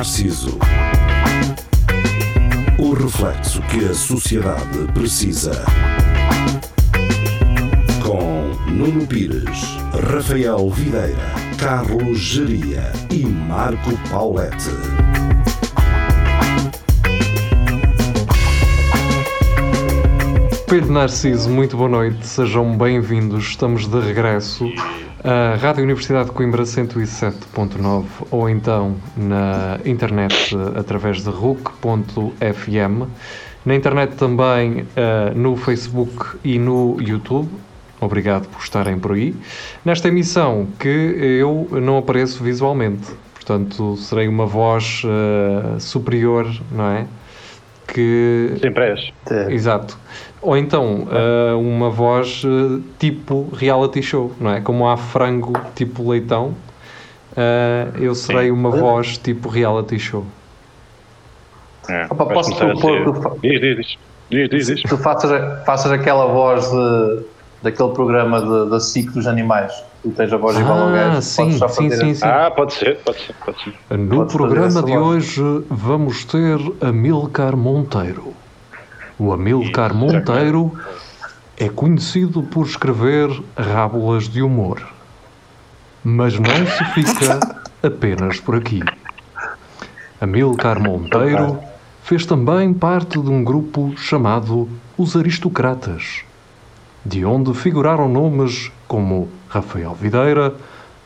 Narciso. O reflexo que a sociedade precisa. Com Nuno Pires, Rafael Videira, Carlos Geria e Marco Paulette. Pedro Narciso, muito boa noite, sejam bem-vindos. Estamos de regresso à Rádio Universidade de Coimbra 107.9 ou então na internet eh, através de RUC.fm. Na internet também uh, no Facebook e no YouTube. Obrigado por estarem por aí. Nesta emissão que eu não apareço visualmente, portanto serei uma voz uh, superior, não é? Que... Sempre és. Exato. Ou então uh, uma voz uh, tipo reality show, não é? Como há frango tipo leitão, uh, eu serei Sim. uma voz tipo reality show. É, Opa, posso ser- que fa- Diz, diz, diz. Diz, diz, diz. Tu faças, faças aquela voz de, daquele programa de- da SIC dos animais. Tu tens a voz igual ao Ah, gajo. sim, sim, fazer sim, sim. Ah, pode ser, pode ser, pode ser. No Podes programa de voz. hoje vamos ter Amilcar Monteiro. O Amilcar Monteiro é conhecido por escrever rábulas de humor. Mas não se fica apenas por aqui. Amilcar Monteiro fez também parte de um grupo chamado Os Aristocratas, de onde figuraram nomes como Rafael Videira,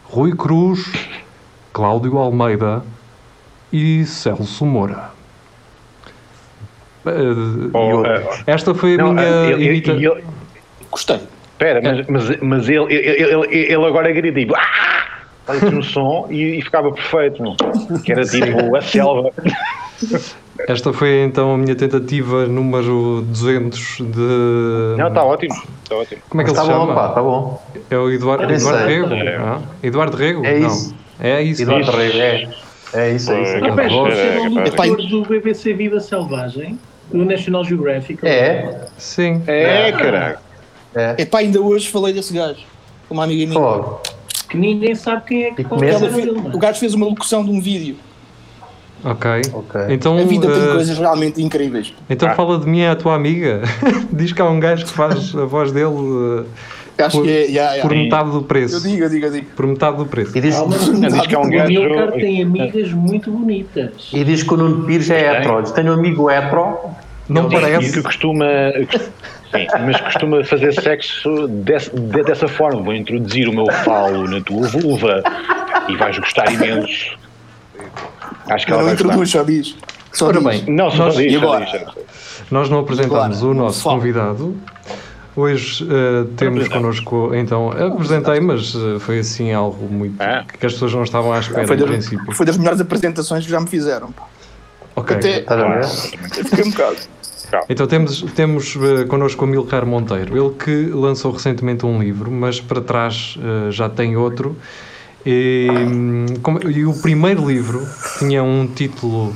Rui Cruz, Cláudio Almeida e Celso Moura. Eh, Oh, eu- eh, esta foi a Não, minha ah, ele- imita... ele- ele- Gostei. Espera, mas, mas, mas ele, ele, ele, ele agora grita tipo ah! Fazia um som e, e ficava perfeito, meu. que era tipo a selva. Esta foi então a minha tentativa número 200 de... Não, está ótimo. Está ótimo. Como é que ele Está se bom, chama? pá, está bom. É o Eduardo, Eu nem Eduardo sei. Rego? É. Ah, Eduardo Rego? É Não. isso. É isso. Eduardo. Rego, é. É isso, é isso. É, Rapaz, é o É, pá. locutor do BBC Vida Selvagem, do National Geographic. é. Sim. É, caralho. é. Epá, ainda hoje falei desse gajo. com Uma amiga minha. Fogo. Que ninguém sabe quem é que E é Ela o gajo fez uma locução de um vídeo. Ok. Ok. Então, A vida tem eh, coisas realmente incríveis. então Ah. fala de mim à tua amiga. Diz que há um gajo que faz a voz dele eh, Acho por, que é. Yeah, por yeah. metade do Eu preço. digo, eu digo, eu digo. Por metade do preço. E diz, Calma, Não, diz que é um o gajo. Milcar tem amigas muito bonitas. e diz que o Nuno Pires é Tem. hetero. Diz, Tenho um amigo hetero. Não E que parece. costuma. Sim, mas costuma fazer sexo desse- de- dessa forma. Vou introduzir o meu falo na tua vulva e vais gostar imenso. Acho que Não, ela não vai introduz, gostar. só diz. Só Ora diz. bem, Não, só Nós- diz, e agora? diz. Nós não apresentámos Agora, o nosso fala. convidado. Hoje eh, temos connosco, então, apresentei, mas eh, foi assim algo muito. Ah. que as pessoas não estavam à espera, Foi em das, princípio. foi das melhores apresentações que já me fizeram. pá. Ok. Até Estás a ver? fiquei um bocado. Então temos, temos eh, connosco o Milcar Monteiro, ele que lançou recentemente um livro, mas para trás eh, já tem outro. E, como- e o primeiro livro tinha um título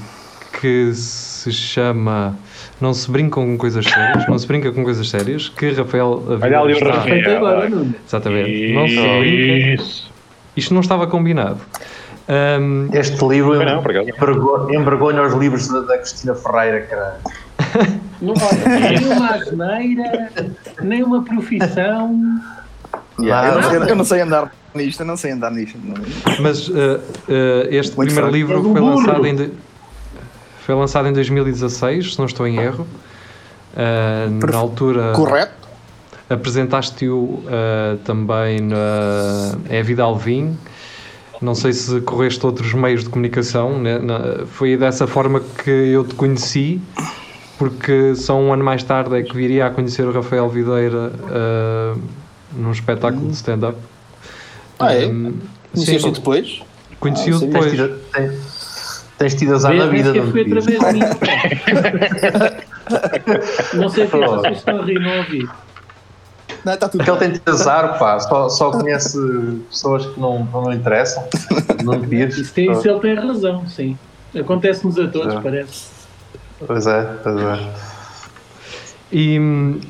que se chama Não se brincam com coisas sérias, não se brinca com coisas sérias, que Rafael Olha ali o está- Rafael. Agora, Nuno. Exatamente. Não se brinca. Isso. Isto não estava combinado. Hum, Este livro não, envergonha os livros da, da Cristina Ferreira, cara. Não, olha, nem uma asneira, nem uma profissão. Yeah, eu, não eu não sei andar nisto, eu não sei andar nisto. Mas eh, eh, este Muito primeiro fraco. livro É foi lançado, em foi lançado em 2016, se não estou em erro. Perfe- na altura Correto? apresentaste-o também na É Vida Alvim. Não sei se correste outros meios de comunicação. né? Na- foi dessa forma que eu te conheci, porque só um ano mais tarde é que viria a conhecer o Rafael Videira eh, num espetáculo de stand-up. Ah, é? Hum, Conheceste depois? conheci-o Ah, depois. Tens tido, tens, tens tido azar na vida, Nuno foi através de mim. Não sei que que vocês estão a rir, não ouvi. Não, está tudo Porque ele bem. tem tido azar, pá. Só, só conhece pessoas que não, não interessam. Nuno Pires. Isso, tem, isso ele tem razão, sim. Acontece-nos a todos, É. parece. Pois é, pois é. E hum,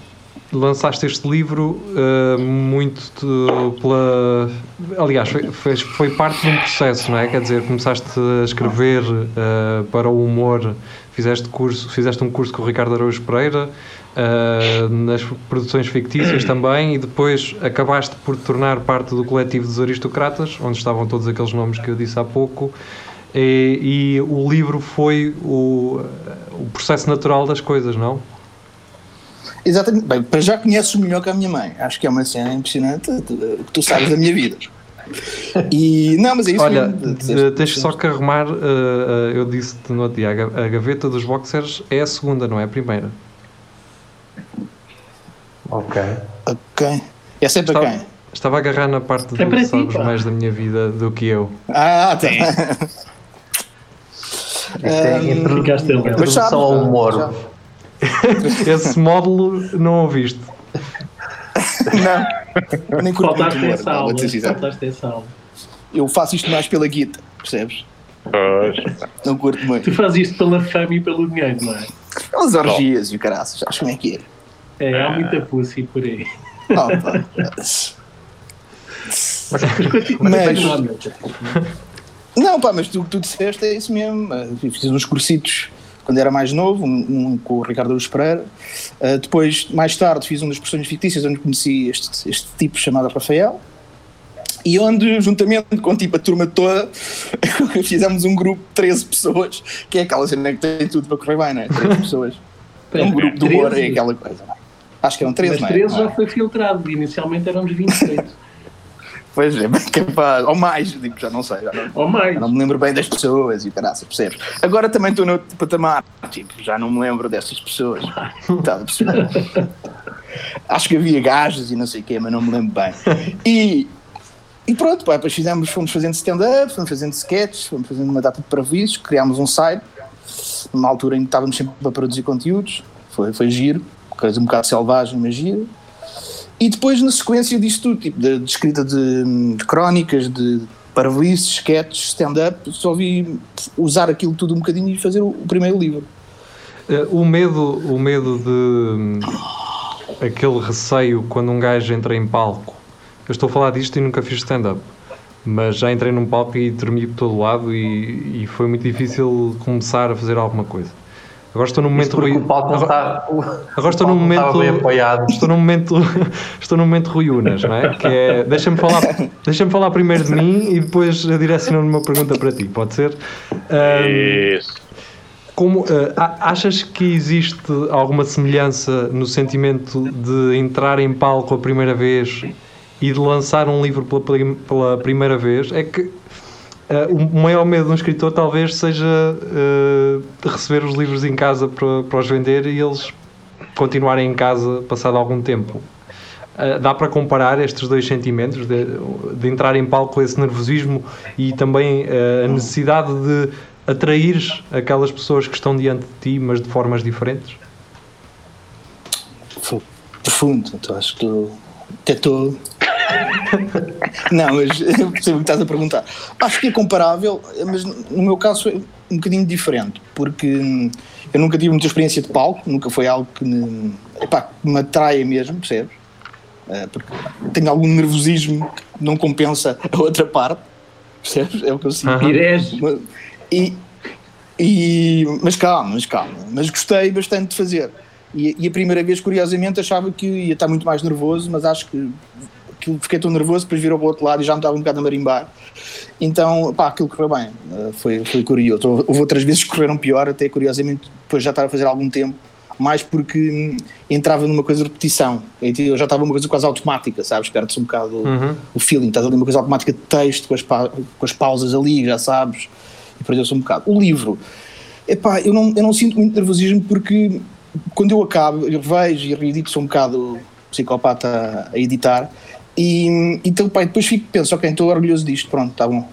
lançaste este livro uh, muito te- pela. Aliás, foi, foi, foi parte de um processo, não é? Quer dizer, começaste a escrever uh, para o humor, fizeste, curso, fizeste um curso com o Ricardo Araújo Pereira, uh, nas produções fictícias também, e depois acabaste por tornar parte do coletivo dos aristocratas, onde estavam todos aqueles nomes que eu disse há pouco. E, e o livro foi o, o processo natural das coisas, não? Exatamente. Bem, para já conheces melhor que a minha mãe. Acho que é uma cena impressionante o que tu sabes da minha vida. E não, mas é isso Olha, mesmo. tens só que arrumar, uh, uh, eu disse-te no outro dia, a ga- a gaveta dos boxers é a segunda, não é a primeira. Ok. Ok. Essa é para Estava, quem? estava a agarrar na parte É do ti, sabes pá. mais da minha vida do que eu. Ah, tem. Isto é sabes, introdução ao humor. já- Esse módulo não ouviste. Não, nem curto muito Faltaste humor, essa aula. Faltaste essa aula. Eu faço isto mais pela guita, percebes? Pois. Não curto muito. Tu fazes isto pela fama e pelo dinheiro, não é? Pelas orgias e o caraças, acho como é que é. É, há muita pussy por aí. Pá. Mas Mas-. Não, pá, mas tu, o que tu disseste é isso mesmo. Fiz uns cursitos quando era mais novo, um, um com o Ricardo Aruz Pereira. Uh, depois, mais tarde, fiz um das personagens fictícias onde conheci este, este tipo chamado Rafael. E onde, juntamente com tipo, a turma toda, fizemos um grupo de 13 pessoas, que é aquela cena que tem tudo para correr bem, não é? 13 pessoas. É um grupo de humor, é 13? aquela coisa. Acho que eram 13, Mas não é? 13 Não é? já foi filtrado. Inicialmente éramos 26. Pois é, capaz. Ou mais, digo, já não sei. Já não, Ou mais. não me lembro bem das pessoas e caraças, percebes? Agora também estou no outro patamar. Tipo, já não me lembro dessas pessoas. Tá a perceber? Acho que havia gajos e não sei o quê, mas não me lembro bem. E, e pronto, pá, depois fizemos, fomos fazendo stand-up, fomos fazendo sketches, fomos fazendo uma data de prejuízos, criámos um site, numa altura em que estávamos sempre a produzir conteúdos. Foi, foi giro, coisa um bocado selvagem, mas giro. E depois, na sequência disto tudo, tipo, de, escrita de, de crónicas, de parvoíces, sketches, stand-up, só vi usar aquilo tudo um bocadinho e fazer o, o primeiro livro. Uh, o medo, o medo de hum, aquele receio quando um gajo entra em palco. Eu estou a falar disto e nunca fiz stand-up, mas já entrei num palco e tremi por todo lado e, e foi muito difícil começar a fazer alguma coisa. Agora estou num momento Rui- o palco está. agora estou o num momento bem apoiado. estou num momento estou num momento Rui Unas, não é? Que é deixa-me falar deixa-me falar primeiro de mim e depois direciono uma pergunta para ti, pode ser? Um, Isso. como, a- achas que existe alguma semelhança no sentimento de entrar em palco a primeira vez e de lançar um livro pela, pela primeira vez? É que eh, o maior medo de um escritor talvez seja de receber os livros em casa para, para os vender e eles continuarem em casa passado algum tempo. Eh, dá para comparar estes dois sentimentos de, de entrar em palco esse nervosismo e também a necessidade de atrair aquelas pessoas que estão diante de ti, mas de formas diferentes? Profundo, então acho que. Até estou. Não, mas eu percebo o que estás a perguntar. Acho que é comparável, mas no meu caso foi um bocadinho diferente, porque hum, eu nunca tive muita experiência de palco, nunca foi algo que me, epá, que me atraia mesmo, percebes? Eh, Porque tenho algum nervosismo que não compensa a outra parte, percebes? É o que eu sinto. Mas- E, e, mas calma, mas calma. Mas gostei bastante de fazer. E, e a primeira vez, curiosamente, achava que ia estar muito mais nervoso, mas acho que, que fiquei tão nervoso, depois virou para o outro lado e já me estava um bocado a marimbar. Então, pá, aquilo correu bem. Eh, Foi, foi curioso. Houve outras vezes que correram pior, até curiosamente, depois já estava a fazer algum tempo, mais porque hum, entrava numa coisa de repetição. Eu já estava uma coisa quase automática, sabes? Perde-se um bocado o- Uhum. o feeling, estás ali uma coisa automática de texto, com as, pa- com as pausas ali, já sabes, e perdeu-se um bocado. O livro, epá, eu não, eu não sinto muito nervosismo porque quando eu acabo, eu vejo e reedito, sou um bocado psicopata a editar, e então, pá, depois fico, penso, ok, estou orgulhoso disto, pronto, está bom.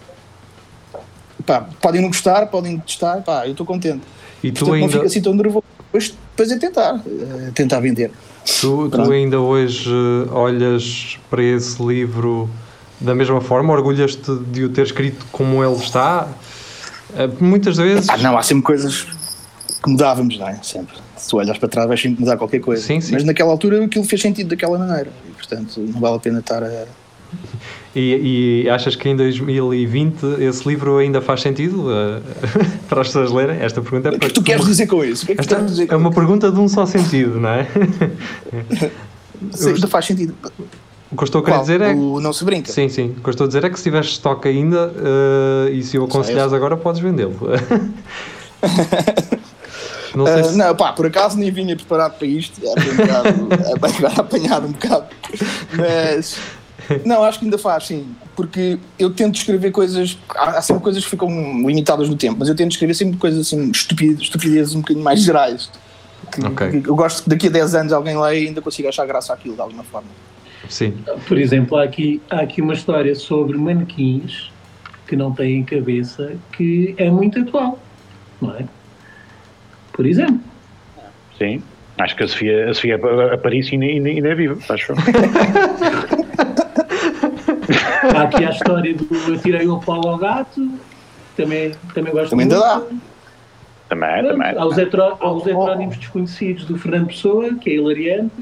Pá, podem não gostar, podem testar, pá, eu estou contente. E tu Portanto, não ainda, fico assim tão nervoso. Depois, depois é tentar, eh, tentar vender. tu, tu ainda hoje eh, olhas para esse livro da mesma forma? Orgulhas-te de o ter escrito como ele está? Eh, Muitas vezes. Ah, não, há sempre coisas que mudávamos, não é? Sempre. Se tu olhas para trás, vais sempre mudar qualquer coisa. Sim, sim. Mas naquela altura aquilo fez sentido daquela maneira. E, portanto, não vale a pena estar a. E, e achas que em 2020 esse livro ainda faz sentido eh, para as pessoas lerem? Esta pergunta é O para é que tu queres dizer com isso? O que é que tu Esta queres dizer é uma pergunta de um só sentido, não é? isso? Ainda faz sentido. O que eu estou a querer Qual? dizer é. O não se brinca. Sim, sim. O que eu estou a dizer é que se tiveres estoque ainda eh, e se o aconselhares agora, podes vendê-lo. Não sei Ah, se. não, pá, por acaso nem vinha preparado para isto. Era um bocado, é apanhado um bocado. Mas. Não, acho que ainda faz, sim. Porque eu tento escrever coisas. Há, há sempre coisas que ficam limitadas no tempo, mas eu tento escrever sempre coisas assim, estupidez, estupidezes um bocadinho mais gerais. Que, Ok. que eu gosto que daqui a 10 anos alguém leia e ainda consiga achar graça àquilo de alguma forma. Sim. Por exemplo, há aqui, há aqui uma história sobre manequins que não têm cabeça que é muito atual, não é? Por exemplo. Sim. Acho que a Sofia, a Sofia Aparece ainda, ainda, ainda é viva, acho eu. Há aqui a história do Atirei o pau ao gato, também, também gosto Também ainda muito. dá. Também, Pronto, também. Há os, há os heterónimos desconhecidos do Fernando Pessoa, que é hilariante.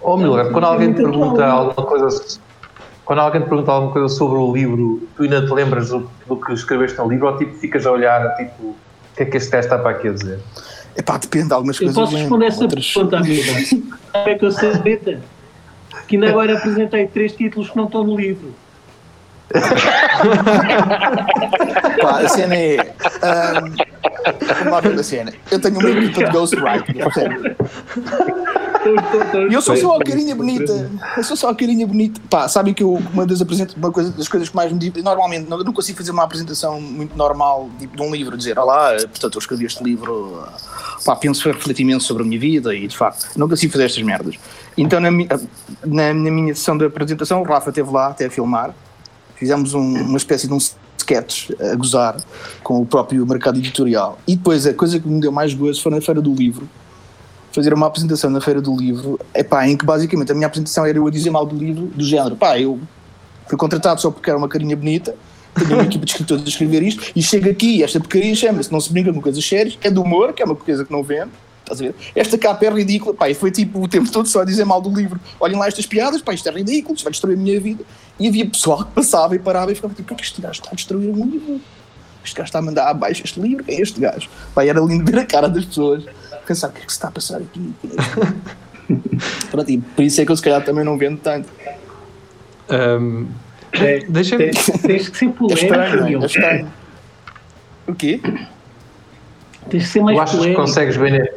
Ó Miller, quando É alguém te pergunta alguma coisa, quando alguém te pergunta alguma coisa sobre o livro, tu ainda te lembras do, do que escreveste no livro ou tipo ficas a olhar, tipo, o que é que este gajo está para aqui a dizer? Epá, depende de algumas Eu coisas. posso lembro, responder essa outras- pergunta, amiga. Como é que eu sei, Beta? Que ainda agora apresentei três títulos que não estão no livro. Pá, a cena é. ahm, vamos lá ver a cena. Eu tenho uma equipa de ghostwriting, percebe? E eu sou só a carinha bonita. Eu sou só a carinha bonita. Pá, sabem que eu, uma das, apresenta- uma coisa, das coisas que mais me Normalmente, não, não consigo fazer uma apresentação muito normal, tipo de um livro, dizer: Olá, portanto, eu escrevi este livro. Pá, penso refletir imenso sobre a minha vida e, de facto, não consigo fazer estas merdas. Então, na, na, na minha sessão de apresentação, o Rafa esteve lá até a filmar. Fizemos um- uma espécie de um sketch a gozar com o próprio mercado editorial. E depois, a coisa que me deu mais gozo foi na Feira do Livro fazer uma apresentação na Feira do Livro, epá, em que basicamente a minha apresentação era eu a dizer mal do livro, do género, pá, eu fui contratado só porque era uma carinha bonita, tenho uma equipa de escritores a escrever isto, e chego aqui, e esta porcaria chama-se Não se brinca com coisas sérias, é do humor, que é uma coisa que não vende, estás a ver? Esta capa é ridícula, pá, e foi tipo o tempo todo só a dizer mal do livro, olhem lá estas piadas, pá, isto é ridículo, isto vai destruir a minha vida, e havia pessoal que passava e parava e ficava tipo, o que é que este gajo está a destruir um livro? Este gajo está a mandar abaixo este livro, quem é este gajo? E era lindo ver a cara das pessoas, pensar o que é que se está a passar aqui. Pronto, e por isso é que eu se calhar também não vendo tanto. Ahm, É, Deixem-me. tens, que ser É polémico, estranho, não é? meu. É estranho. O quê? Tens que ser mais Tu achas que consegues vender?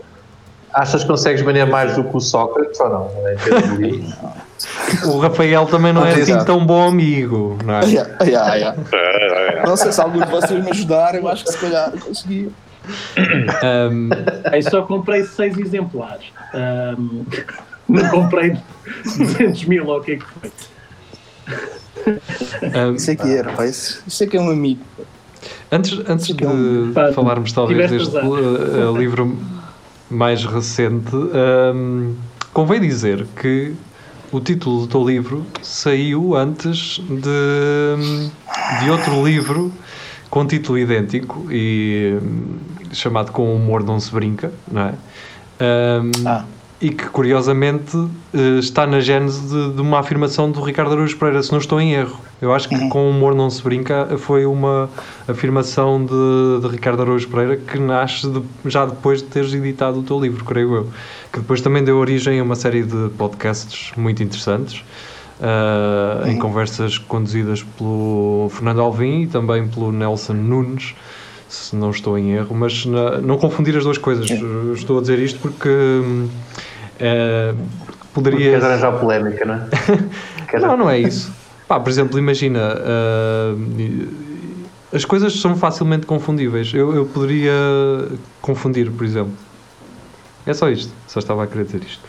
Achas que consegues vender mais do que o Sócrates ou não? De livros? O Rafael também não é assim tão bom amigo, não é? Ah, yeah, ah, yeah, yeah. Não sei se algum de vocês me ajudaram, eu acho que se calhar consegui. Ahm, Aí só comprei seis exemplares. Ahm, não comprei 200 mil, ou o que é que foi? ahm, Isso é que era, pá, isso, isso é que é um amigo. Antes, antes de Pá, falarmos talvez deste uh, livro mais recente, um, convém dizer que o título do livro saiu antes de, de outro livro com título idêntico e hum, chamado Com o Humor Não Se Brinca, não é? Um, Ah. E que curiosamente eh, está na gênese de, de uma afirmação do Ricardo Araújo Pereira, se não estou em erro. Eu acho que com o humor não se brinca foi uma afirmação de, de Ricardo Araújo Pereira que nasce de- já depois de teres editado o teu livro, creio eu. Que depois também deu origem a uma série de podcasts muito interessantes, ah, em conversas conduzidas pelo Fernando Alvim e também pelo Nelson Nunes, se não estou em erro, mas na- não confundir as duas coisas. Estou a dizer isto porque eh, poderia. Queres arranjar polémica, não é? Não, não é isso. Pá, por exemplo, imagina, ah, as coisas são facilmente confundíveis. Eu, eu poderia confundir, por exemplo. É só isto. Só estava a querer dizer isto.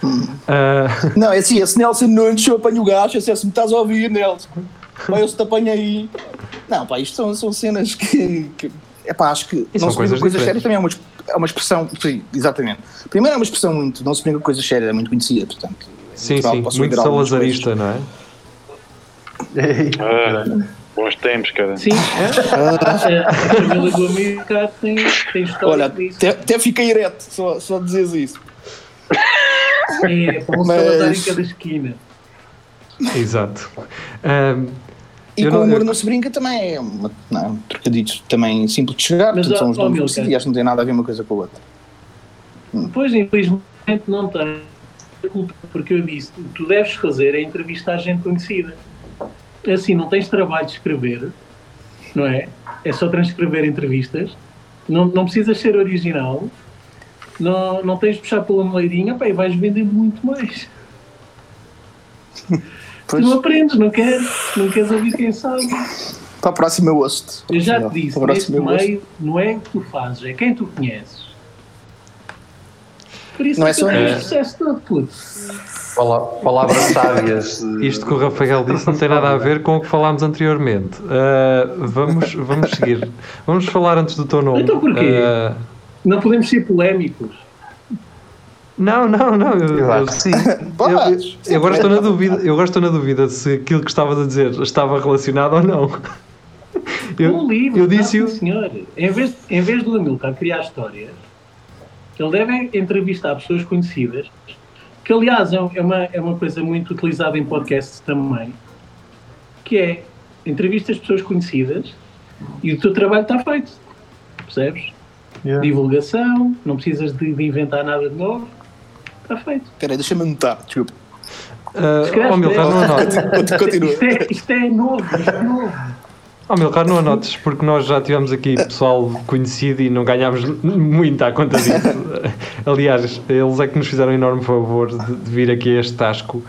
Ah, Não, é assim, esse Nelson Nunes, eu apanho o gajo, esse é se me estás a ouvir, Nelson. Pá, eu se te apanho aí. Não, pá, isto são, são cenas que. que é pá, acho que. São não se brinca coisas com coisas diferentes. sérias também é uma, é uma expressão. Sim, exatamente. Primeiro é uma expressão muito. Não se brinca com coisas sérias, é muito conhecida, portanto. é sim, natural que sim. Muito salazarista, não é? Bons tempos, cara. Sim, é. a família do Amilcar tem, tem história Olha, até, até fiquei ereto, só, só dizes isso. É, com um Mas- Salazar em cada esquina. Exato. Ahm, E Eu com não- o humor eu- não se brinca também é uma, não, um trocadilho também simples de chegar, Mas, portanto são os nomes Milcar. subsidiários, não tem nada a ver uma coisa com a outra. Pois, infelizmente, não tem culpa, porque eu disse: o que tu deves fazer é entrevistar gente conhecida. Assim, não tens trabalho de escrever, não é? É só transcrever entrevistas, não, não precisas ser original, não, não tens de puxar pela moleirinha, pá, e vais vender muito mais. Pois, Tu não aprendes, não queres, não queres ouvir quem sabe. para a próxima eu ouço-te. Eu já Para te disse, a neste meio não é o que tu fazes, é quem tu conheces. Por isso Não é que só isso. este sucesso todo, puto. Palavras sábias. Isto que o Rafael disse não tem nada a ver com o que falámos anteriormente. Ah, vamos, vamos seguir. Vamos falar antes do teu nome. Então porquê? Ah, Não podemos ser polémicos. Não, não, não. Eu, Eu eu- acho que sim. Podes, eu agora estou na dúvida. Eu agora estou na dúvida se aquilo que estavas a dizer estava relacionado ou não. Eu, um livro, eu não, disse-o. sim, senhor. Em vez, em vez do Amilcar criar histórias, ele deve entrevistar pessoas conhecidas, que aliás é é uma, é uma coisa muito utilizada em podcasts também, que é entrevistas pessoas conhecidas e o teu trabalho está feito. Percebes? Divulgação, não precisas de, de inventar nada de novo. Está feito. Espera aí, deixa-me anotar, desculpa. Escreve, oh, Milcar, não anotes. Continua. Isto é, isto é novo, isto é novo. Oh, Milcar, não anotes, porque nós já tivemos aqui pessoal conhecido e não ganhámos muito à conta disso. Aliás, eles é que nos fizeram um enorme favor de, de vir aqui a este tasco.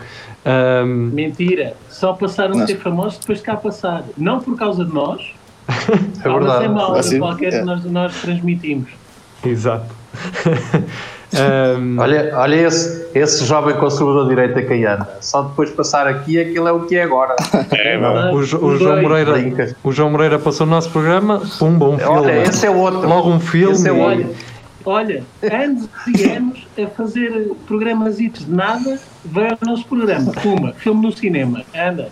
Ahm, Mentira. Só passaram a Não. ser famosos depois de cá passar. Não por causa de nós, É mas verdade. mal Assim, de qualquer é. que nós, nós transmitimos. exato. Ahm, Olha, olha esse, esse jovem conservador de direita que aí anda. Só depois de passar aqui, aquilo é o que é agora. É, o, o João. Moreira, o João Moreira passou o nosso programa, pum, bom filme. Olha, esse é outro. Logo um filme. Esse é outro. Olha, anos e anos a fazer programas de nada, vai ao nosso programa. Puma, filme no cinema. Anda.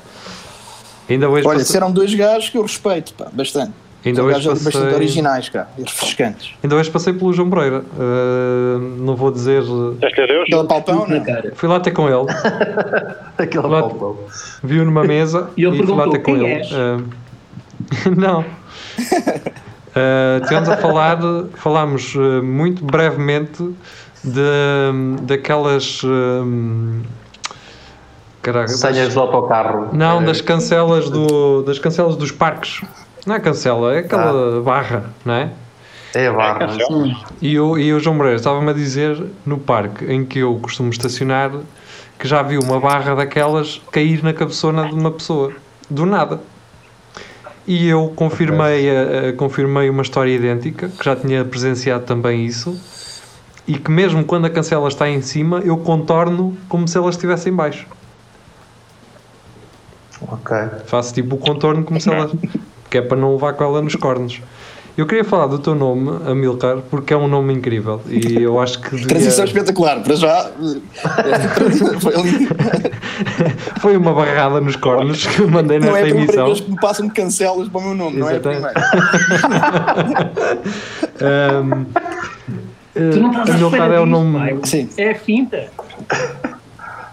Ainda hoje, Olha, passei, se eram dois gajos que eu respeito, pá, bastante. Ainda, hoje gajos bastante passei, originais, cá, e refrescantes. ainda hoje passei pelo João Moreira. Ah, não vou dizer. Deste adeus? Aquele palpão, Tudo na não? cara. Fui lá ter com ele. Aquele Lá- palpão. viu numa mesa E ele fui lá ter com "Quem ele. és?" Ah, não. Uh, tivemos a falar, falámos uh, muito brevemente de, daquelas. Um, caraca, Senhas do autocarro. não, Eh, das cancelas, do, das cancelas dos parques. Não é cancela, é aquela barra, não é? É a barra. E o, e o João Moreira estava-me a dizer no parque em que eu costumo estacionar que já viu uma barra daquelas cair na cabeçona de uma pessoa, do nada. E eu confirmei, a- a- confirmei uma história idêntica, que já tinha presenciado também isso, e que mesmo quando a cancela está em cima, eu contorno como se ela estivesse em baixo. Ok. Faço tipo o contorno como se ela. que é para não levar com ela nos cornos. Eu queria falar do teu nome, Amilcar, porque é um nome incrível e eu acho que devia- Transição espetacular, para já. Foi ali. foi uma barrada nos cornos que eu mandei Não é a nesta primeira emissão. vez que me passam de cancelas para o meu nome, não é a Exatamente. primeira. Ahm, Tu não estás eh, à Amilcar é o nome. Sim. É finta.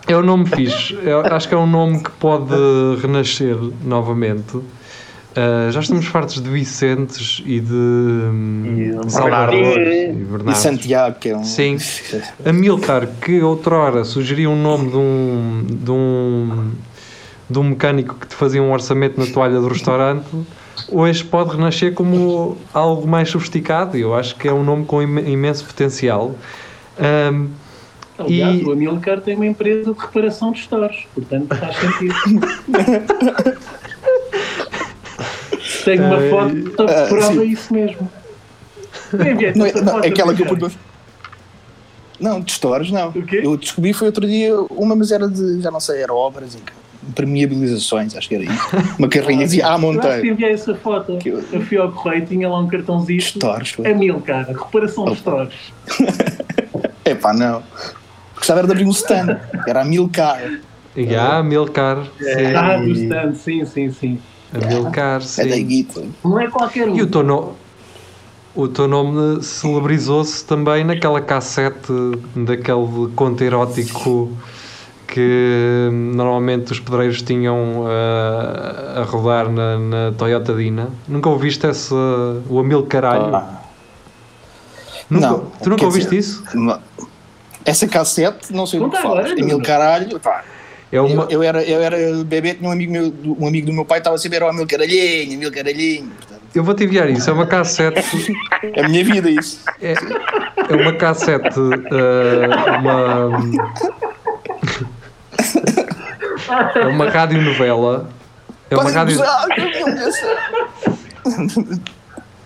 é o nome fixe. Eu acho que é um nome que pode renascer novamente. Ah, já estamos fartos de Vicentes e de hum, E Bernardo. e E. Santiago, que é um. Sim. Amilcar, que outrora sugeria um nome de um, de um, de um mecânico que te fazia um orçamento na toalha do restaurante, hoje pode renascer como algo mais sofisticado e eu acho que é um nome com imen- imenso potencial. Ahm, Aliás, E- o Amilcar tem uma empresa de reparação de stores, portanto faz sentido. Tenho uma Ai, foto que ah, prova sim. isso mesmo. Eu enviei-te Não, é- não, é aquela que eu pus. Não, de stores não. Eu descobri foi outro dia uma, mas era de, já não sei, era obras, impermeabilizações, acho que era isso. Uma carrinha dizia, ah, Eu que Monteiro. enviei essa foto. Que eu- Eu fui ao correio e tinha lá um cartãozinho. Stores, foi. Amilcar, reparação de stores. É pá, não. Gostava era de abrir um stand, era a mil car. e há Amilcar, sim. Ah, do stand, sim, sim, sim. Amilcar, É da sim. guita. Não é qualquer um. E o teu, no- o teu nome celebrizou-se também naquela cassete daquele conto erótico que normalmente os pedreiros tinham ah, a rodar na, na Toyota Dina. Nunca ouviste esse, o Amil Caralho? Ah, Nunca- não, tu nunca quer ouviste dizer, isso? não. Essa cassete, não sei do que agora, Emil Nuno. Caralho, pá. É uma, Eu, eu era, eu era bebê, tinha um amigo, meu, um amigo do meu pai, estava sempre, era o Emil Caralhinho, Emil Caralhinho. Eu vou-te enviar isso. É uma cassete. é a minha vida isso. É, é uma cassete. ah, uma. É uma radionovela. É uma rádio.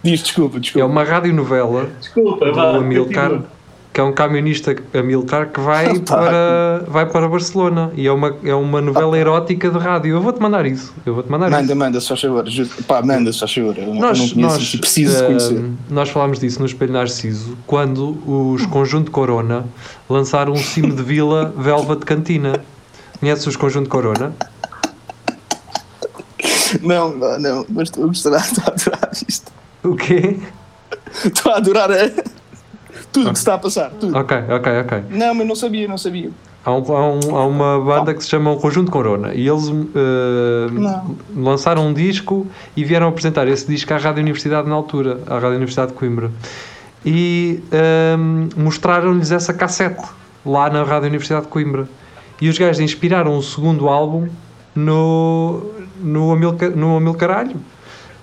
Diz, desculpa, É desculpa. uma radionovela Desculpa, do vá. Amilcar, continua. Que é um camionista Amilcar que vai para, vai para Barcelona e é uma, é uma novela erótica de rádio. Eu vou-te mandar isso. Eu vou-te mandar Manda, isso. manda, faz favor. Pá, manda, faz favor. Eu, Nós, não conheço nós, isso, preciso eh, conhecer. nós falámos disso no Espelho Narciso quando os Conjunto Corona lançaram um cimo de vila Velva de Cantina. Conheces os Conjunto Corona? Não, não, não, mas estou a gostar, estou a adorar isto. O quê? Estou a adorar a- tudo o que se está a passar. Tudo. Ok, ok, ok. Não, mas não sabia, não sabia. Há, um- há um- há uma banda que se chama o Conjunto Corona e eles Não. lançaram um disco e vieram apresentar esse disco à Rádio Universidade na altura, à Rádio Universidade de Coimbra. E ehm, mostraram-lhes essa cassete lá na Rádio Universidade de Coimbra. E os gajos inspiraram o segundo álbum no, no, Amilca, no Amilcaralho.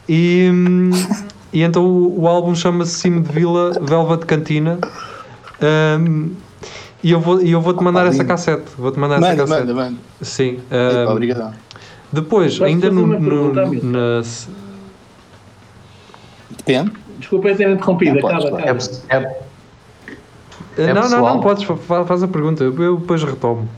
E, hum, e então o, o álbum chama-se Cimo de Vila Velva de Cantina. Hum, e eu vou- e eu vou-te mandar essa lindo. cassete. Vou-te mandar essa Manda, cassete. manda, manda. Sim. Hum, Obrigadão. depois, ainda no, no- na, Depende. Desculpa ter interrompido, Não podes, acaba, claro. É, acaba. é, Eh, não, não, pessoal? não, podes, fa- faz a pergunta, eu eu depois retomo.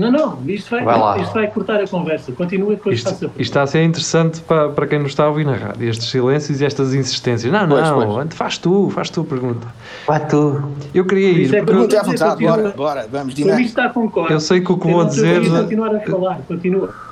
Não, não, isto vai, Vai lá. isto vai cortar a conversa. Continua depois Isto, faça isto está a ser interessante para, para quem nos está a ouvir na rádio, estes silêncios e estas insistências. Não, Pois, não, pois. faz tu, faz tu a pergunta. vai tu. Eu queria Isso ir, é Pergunta à vontade, bora, bora, vamos, Como isto dinâmico. está com eu sei que o que vou dizer. continuar a falar. Continua.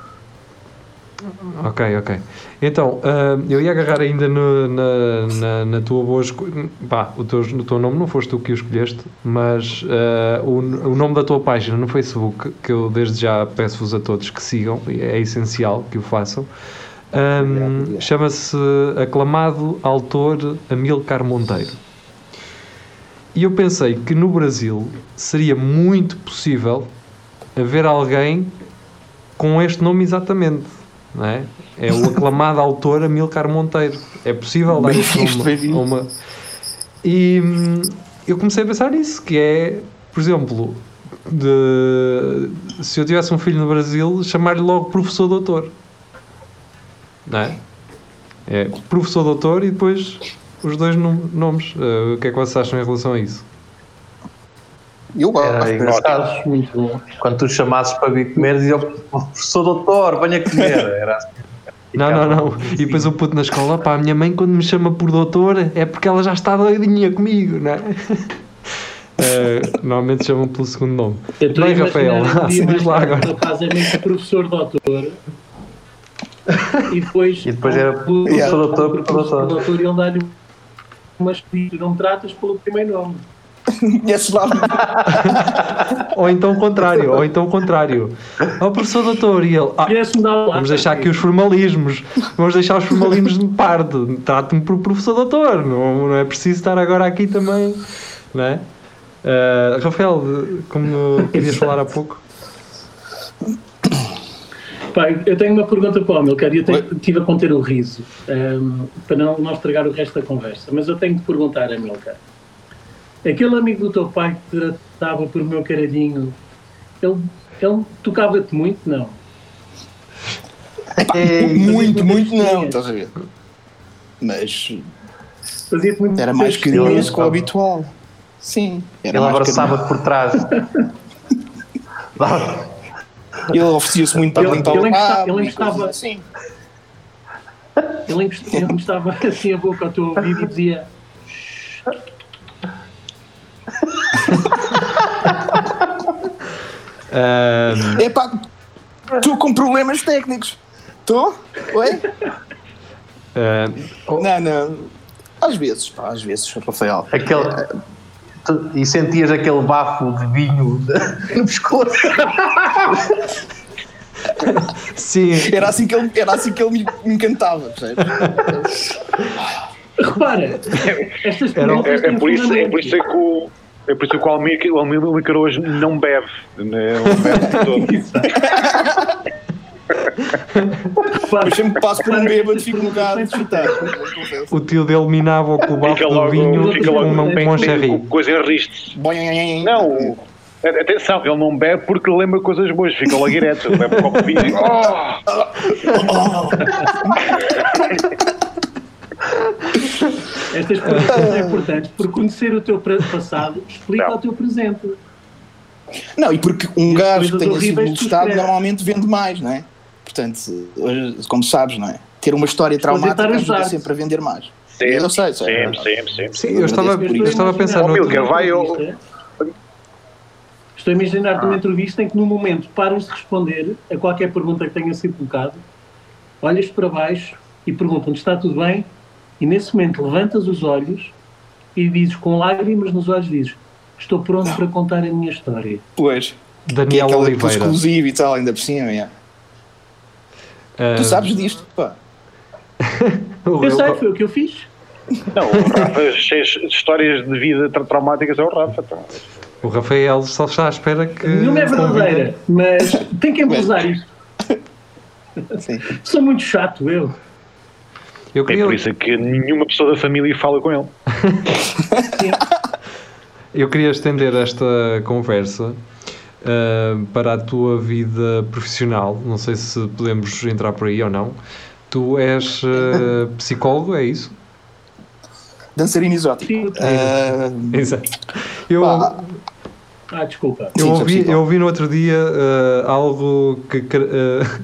Ok, ok. Então, ah, eu ia agarrar ainda no- na, na, na tua boa escolha. Pá, o teu, o teu nome não foste tu que o escolheste, mas ah, o, o nome da tua página no Facebook, que eu desde já peço-vos a todos que sigam, é essencial que o façam. obrigado. Chama-se aclamado autor Amilcar Monteiro. E eu pensei que no Brasil seria muito possível haver alguém com este nome exatamente. Não é? é o aclamado autor Amilcar Monteiro. É possível dar Bem este visto, nome bem a visto. uma. E hum, eu comecei a pensar nisso, que é, por exemplo, de, se eu tivesse um filho no Brasil, chamar-lhe logo professor doutor. Não é? É professor doutor e depois os dois nom- nomes. Eh, o que é que vocês acham em relação a isso? Eu gosto. Era engraçado. Muito bom. Quando tu chamasses para vir comer, dizia o professor doutor, venha comer. Era assim. Não, não, não. E depois o puto na escola, pá, a minha mãe quando me chama por doutor é porque ela já está doidinha comigo, não é? Eh, normalmente chamam pelo segundo nome. Eu a Bem, Rafael, diz lá agora. do professor doutor e depois E depois era o- professor doutor, professor doutor. doutor e ele dá-lhe umas pedidas, não tratas pelo primeiro nome. Lá. Ou então o contrário, ou então o contrário. Ó professor doutor, e ele, ah, vamos deixar aqui os formalismos, vamos deixar os formalismos de parte, trate-me por professor doutor, não, não é preciso estar agora aqui também, não é? Eh, Rafael, como querias falar há pouco? Pai, eu tenho uma pergunta para o Amilcar e eu tenho, tive a conter o riso ehm, para não, não estragar o resto da conversa, mas eu tenho de perguntar a Amilcar. Aquele amigo do teu pai que te tratava por meu caralhinho, ele, ele tocava-te muito? Não. Muito, muito não, estás a ver? Mas Fazia-te muito era mais carinho. carinhoso que o habitual. Sim, era Ele abraçava-te por trás. Ele oferecia-se muito para Ele- limpar ele o encosta- rabo ele encostava- assim. Ele encostava assim a boca ao teu ouvido e dizia Ahm, Epá, tu com problemas técnicos. Estou? Oi? Ah, oh, Não, não. Às vezes, pá, às vezes, Rafael. Aquele, tu- e sentias aquele bafo de vinho no pescoço. sim, Era assim que ele, era assim que ele me, me encantava? Repara, estas É, é têm por isso, é por isso é que o. É por isso que o Almir, o Almir Almir hoje não bebe. Né? Não bebe todo. Mas sempre passo por um bêbado fico um bocado desfrutado. o tio dele minava o Fica do logo, vinho fica com logo com um cherry. coisa em ristos. Boing. Não, o- atenção, ele não bebe porque lembra coisas boas, fica logo direto. Bebe um copo de vinho e. Oh! estas perguntas são importantes porque conhecer o teu passado explica Não. o teu presente. Não, e porque um E gajo que coisas tenha sido molestado esperas. normalmente vende mais, não é? Portanto, hoje, como sabes, não é? Ter uma história traumática ajuda sempre a vender mais. Sempre, Eu sei, sei. sempre, sempre, sempre. Sim, eu estava, agradeço por eu isso. estava a pensar Estou no Milka, vai eu- Estou a imaginar-te uma entrevista em que, no momento, paras de responder a qualquer pergunta que tenha sido colocada, olhas para baixo e perguntam-te: está tudo bem? E nesse momento levantas os olhos e dizes, com lágrimas nos olhos, dizes: Estou pronto para contar a minha história. Pois. Que é Daniel Oliveira. exclusiva e tal, ainda por cima, é. Ah, Tu sabes disto, pá. Eu sei, foi o que eu fiz. Não, o Rafa, cheio de histórias de vida tra- traumáticas é o Rafa. Então. O Rafael só está à espera que. Nenhuma é verdadeira, mas tem que embelezar isto. Sim. Sou muito chato, eu. Eu É queria, por isso que nenhuma pessoa da família fala com ele. eu queria estender esta conversa ah, para a tua vida profissional. Não sei se podemos entrar por aí ou não. Tu és ah, psicólogo, é isso? Dançarino exótico. Sim. Ah, Exato. Eu, pá, Ah, desculpa. eu, ouvi, eu ouvi no outro dia ah, algo que. ah,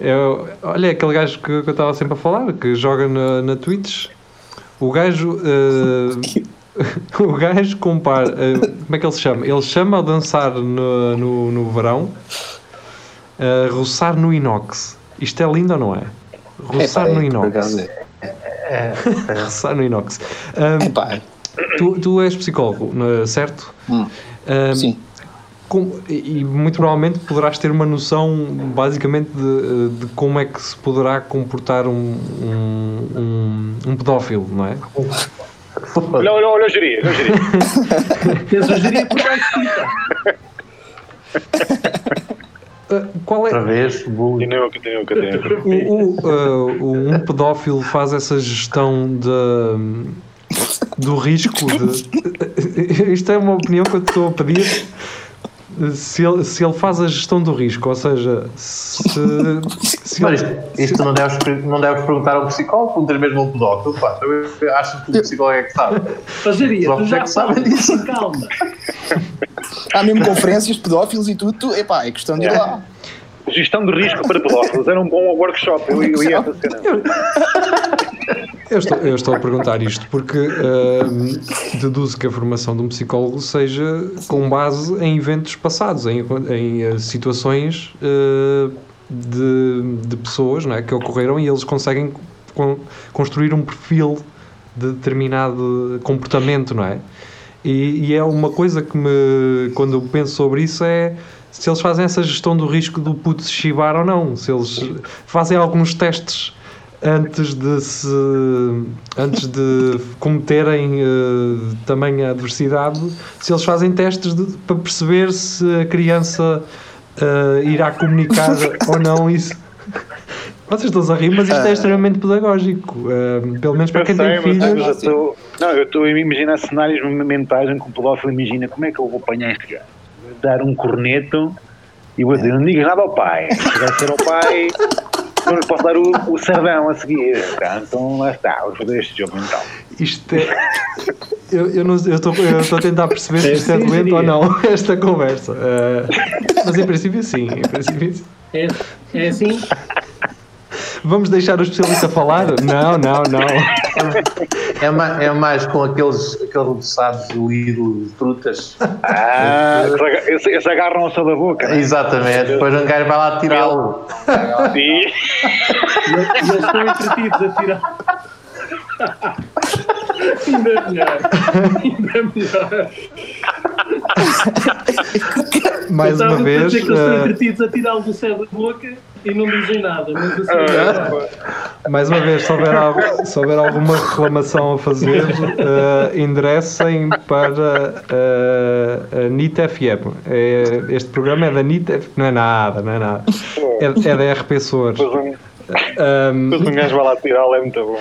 eu- olha, aquele gajo que, que eu estava sempre a falar, que joga na, na Twitch. O gajo. ah, o gajo compara. ah, como é que ele se chama? Ele chama a dançar no, no, no verão a roçar no inox. Isto é lindo ou não é? Roçar Epá, no é, inox. é. Roçar no inox. Epá, tu, tu és psicólogo, é? certo? Hum. Ah, sim. Com- e e muito provavelmente poderás ter uma noção basicamente de, de como é que se poderá comportar um, um, um, um pedófilo, não é? Olha, olha, olha, o geria, olha o geria. Tens a gerir por. Ah, qual é. Outra vez. Continua, continua, continua. O, o, o- um pedófilo faz essa gestão de, do risco de. Isto é uma opinião que eu estou a pedir. Se ele, se ele faz a gestão do risco, ou seja, se, se Mas ele- isto, isto não, deves, não deves perguntar a um psicólogo, perguntas mesmo a um pedófilo. Pá, eu acho que o psicólogo é que sabe. Fazeria, tu que é já que sabem sabes disso. Calma. Há mesmo conferências de pedófilos e tudo. Tu, epá, é questão de ir lá. Gestão de risco para pedófilos era um bom workshop. Eu, eu ia. Eu estou, eu estou a perguntar isto porque ah, deduzo que a formação de um psicólogo seja com base em eventos passados, em, em ah, situações ah, de, de pessoas não é, que ocorreram e eles conseguem con- construir um perfil de determinado comportamento, não é? E, e é uma coisa que me, quando eu penso sobre isso, é se eles fazem essa gestão do risco do puto se chivar ou não, se eles fazem alguns testes antes de se antes de cometerem eh, também a adversidade, se eles fazem testes de- para perceber se a criança eh, irá comunicar ou não isso. Vocês estão a rir, mas isto é extremamente pedagógico. eh, pelo menos para Eu quem sei, tem filhos. eu estou. Não, eu estou a imaginar cenários mentais em que o pedófilo imagina como é que eu vou apanhar este gajo. Dar um corneto e vou dizer: não digas nada ao pai. Se vai ser ao pai, não lhe posso dar o, o sardão a seguir. Tá, então lá está, vou fazer este jogo então. Isto é. Eu, eu, não, eu, estou, eu estou a tentar perceber se isto é doente ou não, esta conversa. Eh, mas em princípio, sim. Em princípio, sim. É, é assim? Vamos deixar o especialista falar? Não, não, não. É, ma- é mais com aqueles, aqueles roçados do Lidl de frutas. Ah, eles, eles agarram a sua da boca. né? Exatamente. Depois um gajo vai lá tirá-lo. Eles e eles estão entretidos a tirar. Ainda melhor. Ainda melhor. Mais Eu uma estava a vez, dizer que eles estão eh, entretidos a tirá-lo do céu da boca e não dizem nada. Mas assim, eh, mais uma vez, se houver, algo- se houver alguma reclamação a fazer, eh, enderecem para eh, a NIT FM. É- este programa é da NIT FM. Não é nada, não é nada. É, é da RP Sores. Um, depois um gajo vai lá tirá-lo, é muito bom.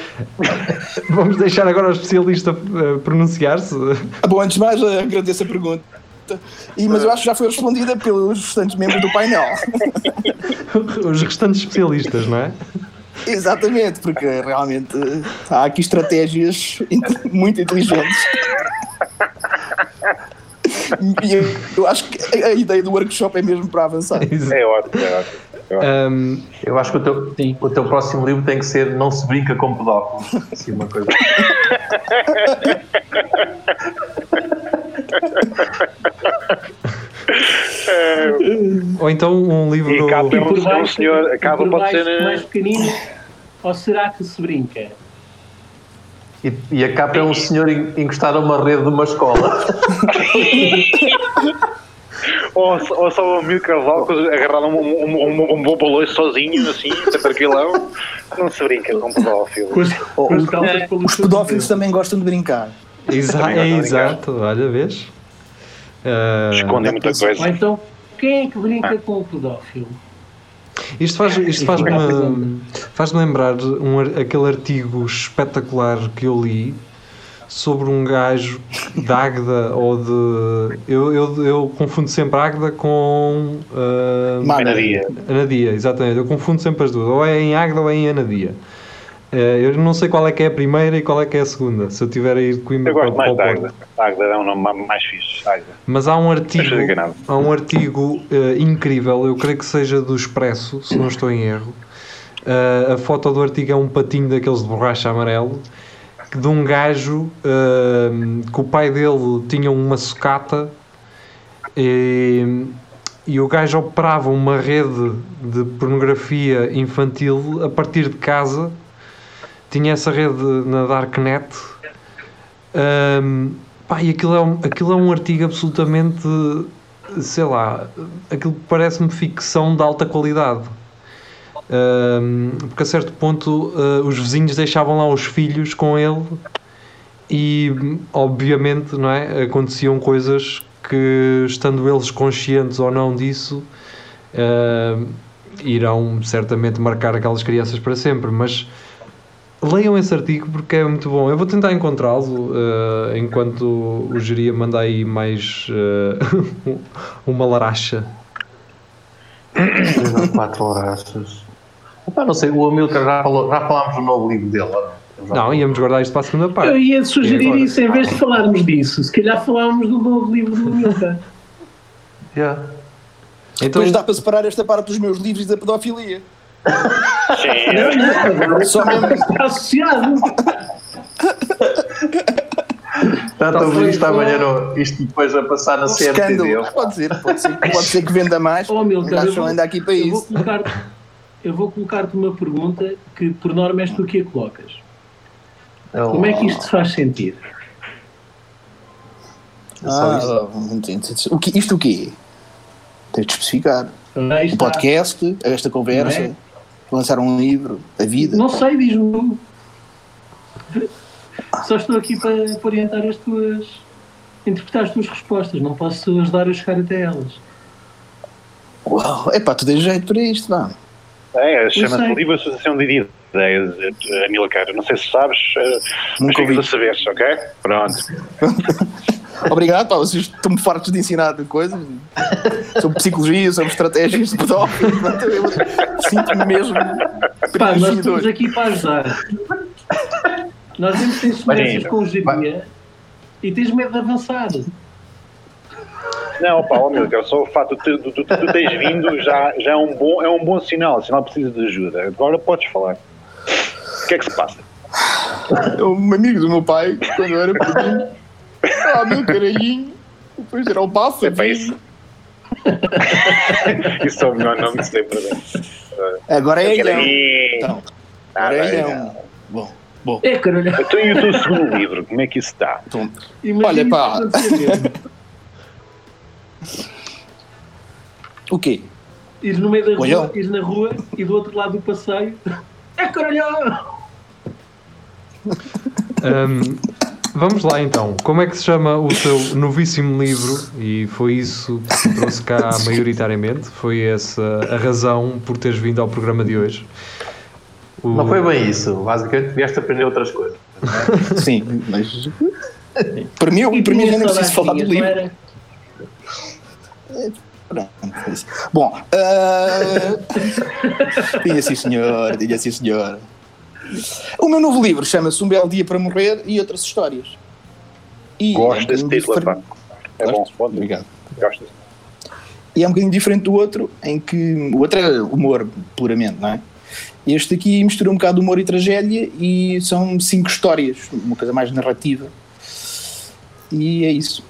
vamos deixar agora o especialista eh, pronunciar-se. Ah, Bom, antes de mais, eh, agradeço a pergunta. E, mas eu acho que já foi respondida pelos restantes membros do painel. Os restantes especialistas, não é? Exatamente, porque realmente eh, há aqui estratégias muito inteligentes. E eu, acho que a, a ideia do workshop é mesmo para avançar. É ótimo, é ótimo. Ahm, Eu acho que o teu, o teu próximo livro tem que ser Não se brinca com pedófilos. Assim, uma coisa. ou então um livro. E e tem por um, um baixo, senhor, acaba por pode baixo ser. mais pequenino. Ou será que se brinca? E, e a capa é um senhor en- encostado a uma rede de uma escola. Ou, ou só o Mil Carvalho agarrado um, um, um, um bom sozinho, assim, tranquilão. Não se brinca com pedófilo. Com as, com as calças pelos Os pedófilos também gostam de brincar. Exa é exato, olha, vês? Ah, Escondem muita Ou coisa. então, quem é que brinca com o pedófilo? Isto faz- isto faz-me faz lembrar um, aquele artigo espetacular que eu li sobre um gajo de Águeda ou de. Eu, eu, eu confundo sempre Águeda com. Mana. Anadia. Anadia, exatamente. Eu confundo sempre as duas. Ou é em Águeda ou é em Anadia. Eh, eu não sei qual é que é a primeira e qual é que é a segunda. Se eu tiver a ir de Coimbra Eu gosto para, mais para da o Porto. Águeda. Águeda é um nome ma- mais fixe. Águeda. Mas há um artigo, há um artigo eh, incrível, eu creio que seja do Expresso, se não estou em erro. Eh, a foto do artigo é um patinho daqueles de borracha amarelo, de um gajo eh, que o pai dele tinha uma sucata e, e o gajo operava uma rede de pornografia infantil a partir de casa. Tinha essa rede na Darknet. Ahm, pá, e aquilo é, um, aquilo é um artigo absolutamente, sei lá, aquilo parece-me ficção de alta qualidade. Porque a certo ponto ah, os vizinhos deixavam lá os filhos com ele e obviamente não é, aconteciam coisas que estando eles conscientes ou não disso irão certamente marcar aquelas crianças para sempre, mas leiam esse artigo porque é muito bom. Eu vou tentar encontrá-lo eh, enquanto o Geria manda aí mais eh, uma laracha. Três quatro horas. Epá, não sei, o Amilcar já, falou, já falámos do novo livro dele, não? Não, íamos guardar isto para a segunda Eu parte. ia E sugerir agora? isso, em vez de falarmos disso, se calhar falávamos do novo livro do Milka. Yeah. Então, Depois dá para separar esta parte dos meus livros da pedofilia. Sim, Não, não, Só mesmo- está associado. Tanto Então ouvir isto amanhã, isto depois a passar na CMTV. Escândalo. Pode ser, pode ser, pode ser que venda mais. Oh, eu gajos vou- anda aqui para Eu vou isso. colocar- eu vou colocar-te uma pergunta que, por norma, és tu que a colocas. Como é que isto se faz sentir? Ah, entendi. o que, isto o quê? Tens de especificar. Ah, isto Um podcast, esta conversa, Não é? lançar um livro, a vida. Não sei, diz-me. Só estou aqui para, para orientar as tuas. interpretar as tuas respostas. Não posso ajudar a chegar até elas. Uau, epá, tu tens jeito para isto, vá. É, sei. chama-se Livre Associação de Ideias, eh, Amilcar. Não sei se sabes, eh, mas ficas a saber, ok? Pronto. Obrigado, pá, vocês estão-me fartos de ensinar coisas sobre psicologia, sobre estratégias de pedófilo. Sinto-me mesmo. Pá, nós estamos aqui para ajudar. Nós semelhanças Imagina, com o Geria e tens medo de avançar. Não, pá, ó, Amilcar, só o facto de tu, tu, tu, tu teres vindo já, já é, um bom, é um bom sinal, sinal que precisa de ajuda. Agora podes falar. O que é que se passa? Um amigo do meu pai, quando eu era pequeno, ah, meu caralhinho, depois era o pássaro. É para isso. Isso é o melhor nome de sempre. né? Agora é ilhão. Caralhinho. Então, Ah, agora é vai, ilhão. Bom, bom. É, caralho. Então e o teu segundo livro, como é que isso está? Então, Olha, pá. O quê? Ires no meio da rua, Olhão. ires na rua e do outro lado do passeio. É caralho! Hum, vamos lá então. Como é que se chama o teu novíssimo livro? E foi isso que trouxe cá maioritariamente. Foi essa a razão por teres vindo ao programa de hoje. O- Não foi bem isso. Basicamente, vieste aprender outras coisas. Sim, mas. Para mim, para mim já nem preciso falar do não livro. era? Pronto, isso. Bom, ah, tinha sim senhor, tinha sim senhor. O meu novo livro chama-se Um Belo Dia para Morrer e Outras Histórias. E Gosto é um desse título, pá. É bom, Gosto? pode. Obrigado. Gosto. E é um bocadinho diferente do outro, em que o outro é humor puramente, não é? Este aqui mistura um bocado humor e tragédia e são cinco histórias, uma coisa mais narrativa. E é isso.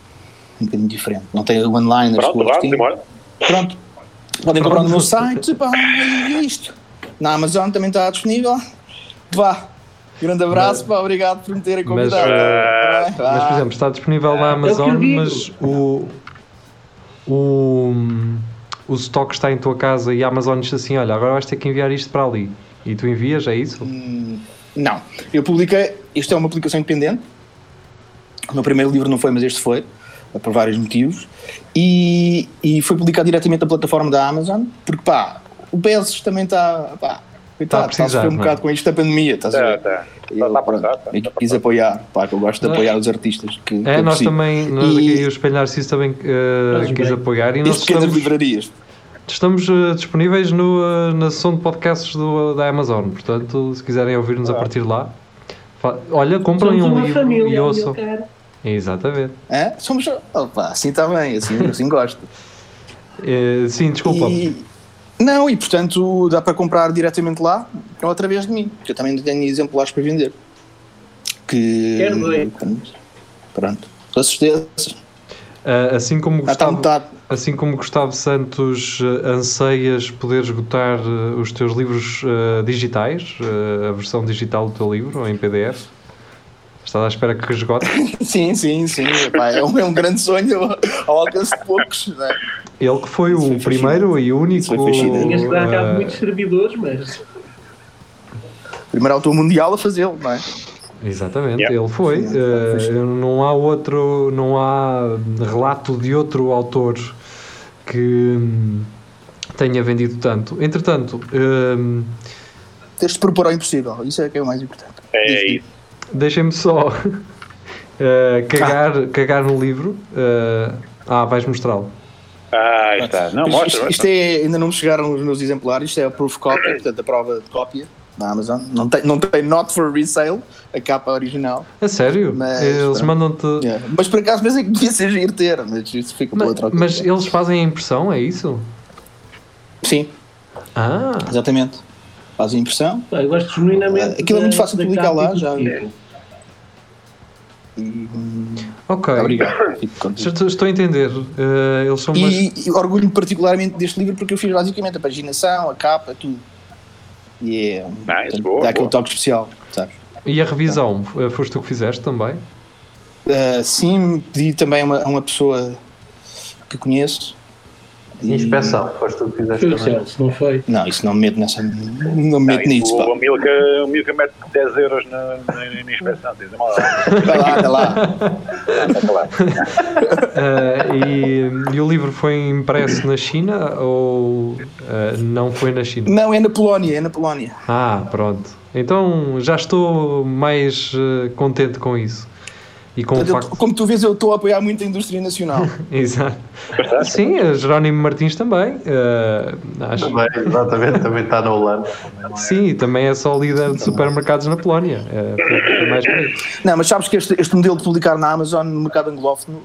Um bocadinho diferente. Não tem one-liners Pronto. Pronto. Podem comprar no meu site. Pá, e isto. Na Amazon também está disponível. Vá. Grande abraço, pá, obrigado por me terem Mas, convidado. eh, Mas, por exemplo, está disponível na É eu Amazon, digo. mas o, o, o stock está em tua casa e a Amazon diz assim: Olha, agora vais ter que enviar isto para ali. E tu envias, é isso? Hum, Não. Eu publiquei. Isto é uma publicação independente. O meu primeiro livro não foi, mas este foi. Por vários motivos. E, e foi publicado diretamente na plataforma da Amazon. Porque, pá, o PS também está. Pá, Está a está a sofrer um é? bocado com isto da pandemia. Estás a Tá, ver? tá. Eu, Tá, tá, pronto, tá, tá, tá, quis apoiar, pá, que eu gosto de Ah. apoiar os artistas que, que É, eu nós também, nós E- aqui, o Espelho Narciso também uh, quis bem. apoiar e nós pequenas estamos, livrarias. estamos uh, disponíveis no, uh, na sessão de podcasts do, da Amazon. Portanto, se quiserem ouvir-nos a Ah. partir de lá, olha, comprem um livro família, e ouçam. Exatamente. Hã? Somos. Opa, assim está bem, assim, assim gosto. Eh, sim, desculpa. E- Não, e portanto dá para comprar diretamente lá ou através de mim, que eu também tenho exemplares para vender. Que. Quero dois. Pronto. Com certeza. Uh, assim como Gustavo. Assim como Gustavo Santos uh, anseias poder esgotar uh, os teus livros uh, digitais, uh, a versão digital do teu livro, ou em PDF, estás à espera que esgote? Sim, sim, sim. Epá, é, um, é um grande sonho ao alcance de poucos. Não é? Ele que foi Isso o foi primeiro e único. Tinhas que dar cabo uh, muitos servidores, mas. Primeiro autor mundial a fazê-lo, não é? Exatamente, Yeah. ele foi. Sim, Uh, não há outro, não há relato de outro autor que hum, tenha vendido tanto. Entretanto, hum, Tens de propor ao impossível. Isso é que é o mais importante. É Diz-me. isso. Deixem-me só uh, cagar, cagar no livro. Uh, ah, vais mostrá-lo. Ah, aí está. Não, mostra. isto, isto é, ainda não me chegaram os meus exemplares, isto é a proof copy, portanto a prova de cópia na Amazon. Não tem, não tem not for resale, a capa original. A sério? Mas, eles mandam-te. Yeah. Mas por acaso pensei que devia ser giro ter, mas isso fica para outra Mas, eles fazem a impressão, é isso? Sim, Ah, exatamente. Fazem impressão. Pá, eu gosto genuinamente. Aquilo é muito fácil de publicar lá, já. ok. Obrigado. Estou, a entender. Uh, eles são umas- E, e orgulho-me particularmente deste livro porque eu fiz basicamente a paginação, a capa, tudo. E é boa, dá aquele toque especial, sabes? E a revisão? Uh, Foste tu que fizeste também? Uh, sim, pedi também a uma, a uma pessoa que conheço. E- Inspeção, foste tu que fizeste Foi também. Celso, não foi? Não, isso não me meto nessa. Não me meto isso, nisso, o, o Milka, o Milka mete 10 euros na, na, na inspeção. Diz, mal lá. Vai lá, vai lá. Está lá. Uh, e, e o livro foi impresso na China ou uh, não foi na China? Não, é na Polónia, é na Polónia. Ah, pronto. Então já estou mais uh, contente com isso. E com Portanto, eu- facto. como tu vês, eu estou a apoiar muito a indústria nacional. Exato. Sim, a Jerónimo Martins também. uh, acho. Também, exatamente, também está na Holanda. Sim, e também é só líder de supermercados na Polónia. É, é mais. Não, mas sabes que este, este modelo de publicar na Amazon, no mercado anglófono,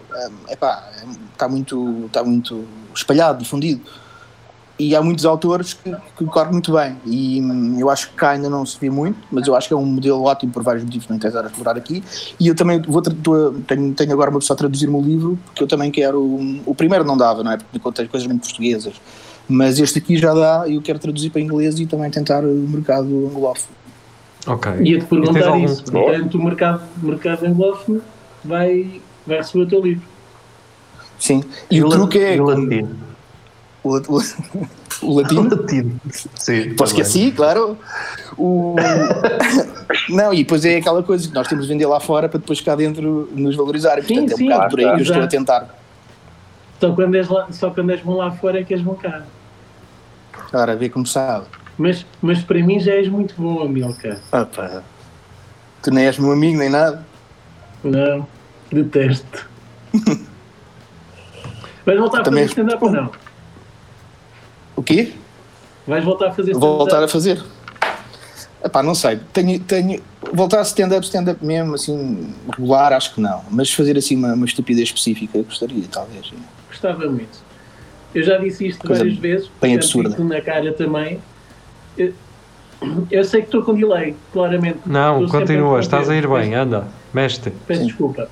é epá, está muito, está muito espalhado, difundido. E há muitos autores que, que correm muito bem. E hum, eu acho que cá ainda não se vê muito, mas eu acho que é um modelo ótimo por vários motivos, não interessa a explorar aqui. E eu também vou tenho, tenho agora uma pessoa a traduzir o meu livro, porque eu também quero. um, O primeiro não dava, não é? Porque contei coisas muito portuguesas. Mas este aqui já dá e eu quero traduzir para inglês e também tentar o mercado anglófono. Ok. Ia-te E tens perguntar algum- isso. Portanto, o mercado, o mercado anglófono vai, vai receber o teu livro. Sim. E, o la- truque é. O. O, o, o latino? latino. Sim. Assim, claro. O... não, e depois é aquela coisa que nós temos de vender lá fora para depois cá dentro nos valorizar. E, Sim, portanto, sim, é um bocado por aí que eu estou a tentar. Só quando és, lá, só quando és bom lá fora é que és bom cá. Ora, ver como sabe. Mas, mas para mim já és muito bom, Amilcar. Opa. Tu nem és meu amigo nem nada. Não, detesto. Vais voltar a fazer stand-up ou não? O quê? Vais voltar a fazer Vou stand-up? voltar a fazer. Epá, não sei. Tenho, tenho, voltar a stand-up, stand-up mesmo, assim, regular, acho que não. Mas fazer assim uma, uma estupidez específica, eu gostaria, talvez. Gostava muito. Eu já disse isto Coisa várias vezes. bem absurda. na cara também. Eu, eu sei que estou com delay, claramente. Não, continua, estás a ir bem, anda, mestre. Peço Sim. desculpa.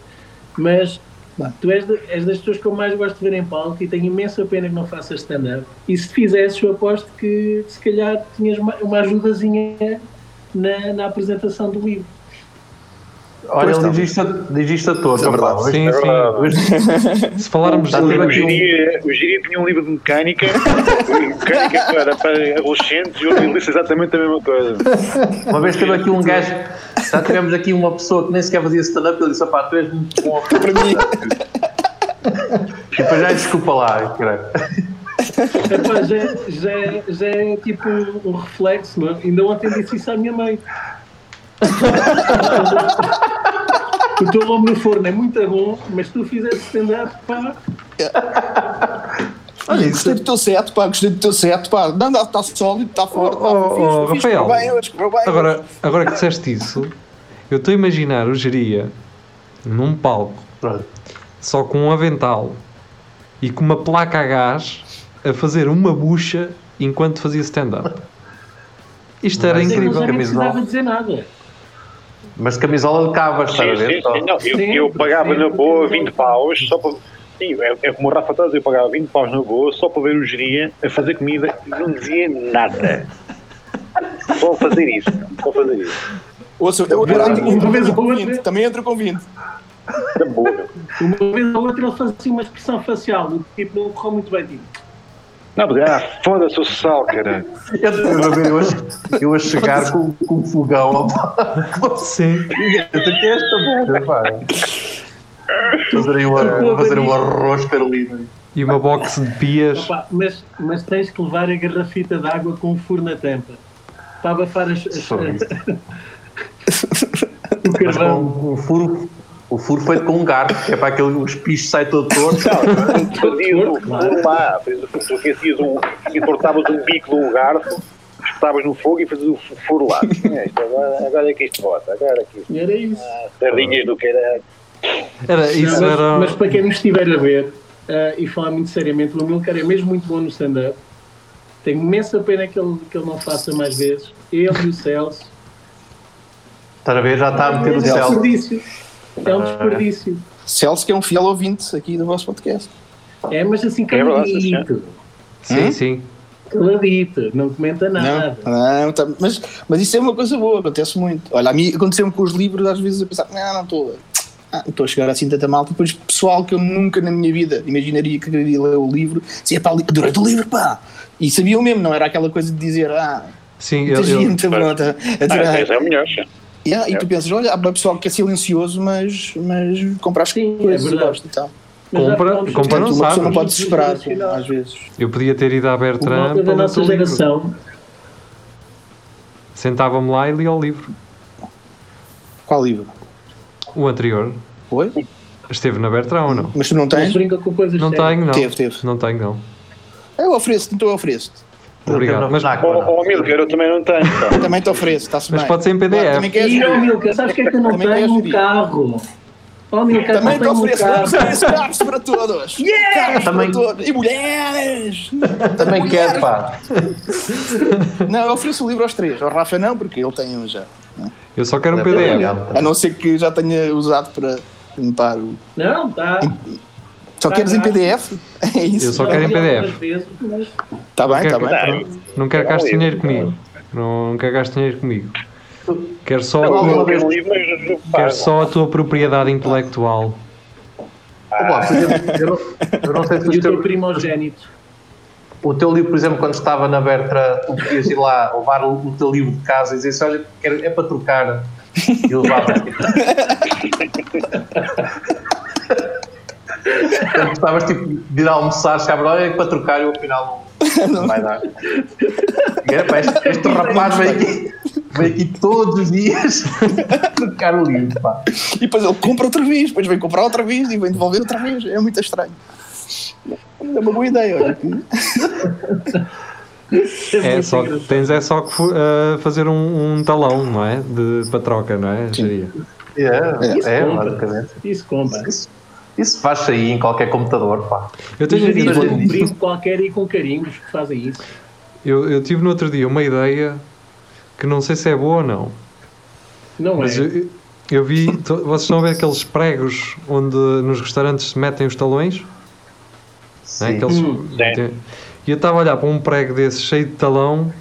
Mas Tu és, de- és das pessoas que eu mais gosto de ver em palco e tenho imensa pena que não faças stand-up. E se fizesses, eu aposto que se calhar tinhas uma, uma ajudazinha na, na apresentação do livro. Olha, ele diz isto, a- diz isto a todos. É verdade. Sim, É sim. verdade. Se falarmos de tudo O aqui. Giri, o Giri tinha um livro de mecânica, mecânica para, para adolescentes, e eu disse exatamente a mesma coisa. Uma vez teve aqui um gajo, já tivemos aqui uma pessoa que nem sequer fazia stand-up, ele disse: opá, tu és muito bom. Para mim, E depois já desculpa lá, caralho. Epá, já, já, já é tipo um reflexo, é? Ainda ontem disse isso à minha mãe. o teu nome no forno é muito bom, mas se tu fizesse stand-up, pá, olha, gostei do teu set, pá, gostei do teu set, pá. Não, está tá sólido, está forte. tá Oh, fixe, oh, fixe, Rafael. correu bem hoje, bem Agora, hoje. agora que disseste isso, eu estou a imaginar o Geria num palco, só com um avental e com uma placa a gás a fazer uma bucha enquanto fazia stand-up. Isto era Mas incrível. camisola. precisava dizer nada. Mas camisola de cavas, estás a ver? sim, sim, não, eu, eu pagava sim, na boa sim. 20 paus só para. Sim, é, é como o Rafa está a dizer, eu pagava 20 paus na boa só para ver o geria a fazer comida e não dizia nada. Só fazer isso. Só fazer isso. Ouça, eu agora Uma entro vez com ou 20, outra. também entro com 20. Da boa. Uma vez ou outra ele fazia assim uma expressão facial, do tipo, não correu muito bem, tipo, Não, ah, foda-se o sal, cara. Eu ver eu eu a chegar com, com um fogão. Sim. Eu tenho que esta merda, pá. Fazerem um, fazer um arroz carolino. E uma box de pias. Opa, mas, mas tens que levar a garrafita de água com o furo na tampa para abafar as, as- Só isso. o Mas carvão. com um furo, o furo feito com um garfo, que é para aquele os pichos sai todo torto. Não, fazias o furo lá. fazias o Tu aquecias um. e cortavas um bico de um garfo, espetavas no fogo e fazias o furo lá. É, agora, agora é que isto bota. Agora é que isto. Era isso. Sardinhas do que era. Era, isso mas, era. mas para quem nos estiver a ver ah, e falar muito seriamente, o Amilcar é mesmo muito bom no stand-up. Tenho imensa pena que ele, que ele não faça mais vezes. Ele e o Celso. Estás a ver? Já está a meter é o um céu. desperdício. É um desperdício. Celso, que é um fiel ouvinte aqui do vosso podcast. É, mas assim, É verdade, sim, caladito. Sim, Hum? sim. Caladito. Não comenta nada. Não, não tá- mas, mas isso é uma coisa boa, acontece muito. Olha, a mim aconteceu-me com os livros, às vezes eu pensava, não, não estou. Ah, estou a chegar assim tanta malta. Depois, pessoal que eu nunca na minha vida imaginaria que queria ler o livro, dizia, pá, adorei o livro, pá. E sabiam mesmo, não era aquela coisa de dizer, ah, Sim, eu, eu- gente, pronto, a Ah, é o melhor. sim. Yeah, e tu pensas, olha, há pessoal que é silencioso, mas, mas compra as coisas é e gosta e tal. Mas Compra- compra sobre não uma pessoa não pode desesperar, às vezes. eu podia ter ido à Bertrand da nossa geração. Sentava-me lá e lia o livro. Qual livro? O anterior. Oi? Esteve na Bertrand ou não? Mas tu não Não tens? brinca com coisas Não tenho, não. Teve, teve. Não tenho, não. Eu ofereço-te, então eu ofereço-te. Obrigado. Mas, Ó, ó, Milker, eu também não tenho. Também te ofereço, está-se mas bem. pode ser em PDF. Claro, E, ó, Milka, sabes que é que eu não Também tenho um carro? Oh, Milcar, Também te não um ofereço, ofereço carros para todos. Carros Também- para todos. E mulheres. Também quero, pá. Não, eu ofereço o livro aos três. Ao Rafa não, porque ele tem um já. Eu só quero um É PDF. legal. A não ser que já tenha usado para limpar o. Não, está. Só Tá queres em. PDF? É isso. Eu só quero em PDF. Está bem, Não está quero- bem. Não quero que É um gastes dinheiro comigo. Não quero que gastes dinheiro comigo. Quero só, Eu um livro, quero só a tua propriedade intelectual. Exemplo, eu, não, eu não sei se E o teu teus, primogénito. O teu livro, por exemplo, quando estava na Bertra, tu podias ir lá levar o, o teu livro de casa e dizer assim, olha, quero- é para trocar. E levava. Quando gostavas tipo, de ir almoçar, lá, olha, é para trocar, eu afinal não, vai dar. Este, este rapaz vem aqui, vem aqui todos os dias trocar o livro, pá. E depois ele compra outra vez, depois vem comprar outra vez e vem devolver outra vez. É muito estranho. É uma boa ideia, olha. É muito só, tens é só que ah, fazer um, um talão, não é? De, para troca, não é? Seria. É, Isso é, compra. basicamente. Isso compra. Isso, isso faz aí em qualquer computador, pá. Eu, tenho, um brinde qualquer e com carimbos que fazem isso. eu, eu tive no outro dia uma ideia que não sei se é boa ou não. Não Mas é? eu, eu vi, vocês estão a ver aqueles pregos onde nos restaurantes se metem os talões? É? Sim. Aqueles- Hum. E eu estava a olhar para um prego desse cheio de talão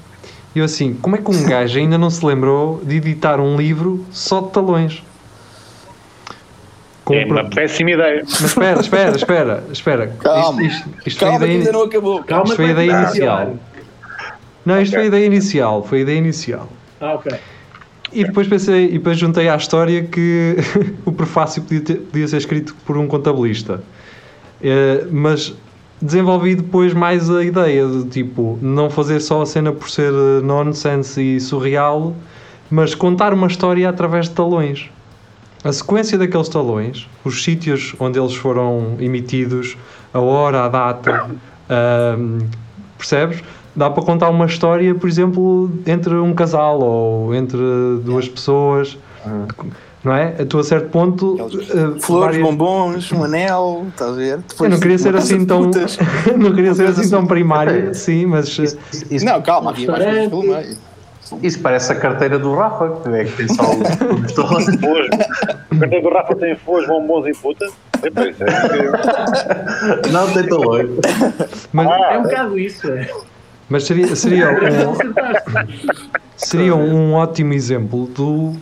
e eu assim, como é que um gajo ainda não se lembrou de editar um livro só de talões? Com É pro- uma péssima ideia. Mas espera, espera, espera, espera. Calma. Isto, isto, isto foi a Calma ideia, ainda não acabou. Calma isto foi a ideia inicial. Não, isto Ok. foi a ideia inicial, foi a ideia inicial. Ah, ok. E depois pensei, e depois juntei à história que o prefácio podia, ter- podia ser escrito por um contabilista. Eh, mas desenvolvi depois mais a ideia de tipo, não fazer só a cena por ser eh, nonsense e surreal, mas contar uma história através de talões. A sequência daqueles talões, os sítios onde eles foram emitidos, a hora, a data, ahm, percebes? Dá para contar uma história, por exemplo, entre um casal ou entre duas pessoas, não é? A tu a certo ponto. eh, Flores, várias- bombons, um anel, estás a ver? Eu Depois não queria ser assim tão. não queria ser assim tão primário, sim, mas. eh, Isso, Não, calma, havia mais coisas pelo Restaurante. meio. isso parece a carteira do Rafa, que é que tem só o, o pistola. Flores. O cartão do Rafa tem flores, bombons e putas. É isso, é. Não tem talões. mas, É um bocado isso, é. mas seria, seria, um, seria um ótimo exemplo do,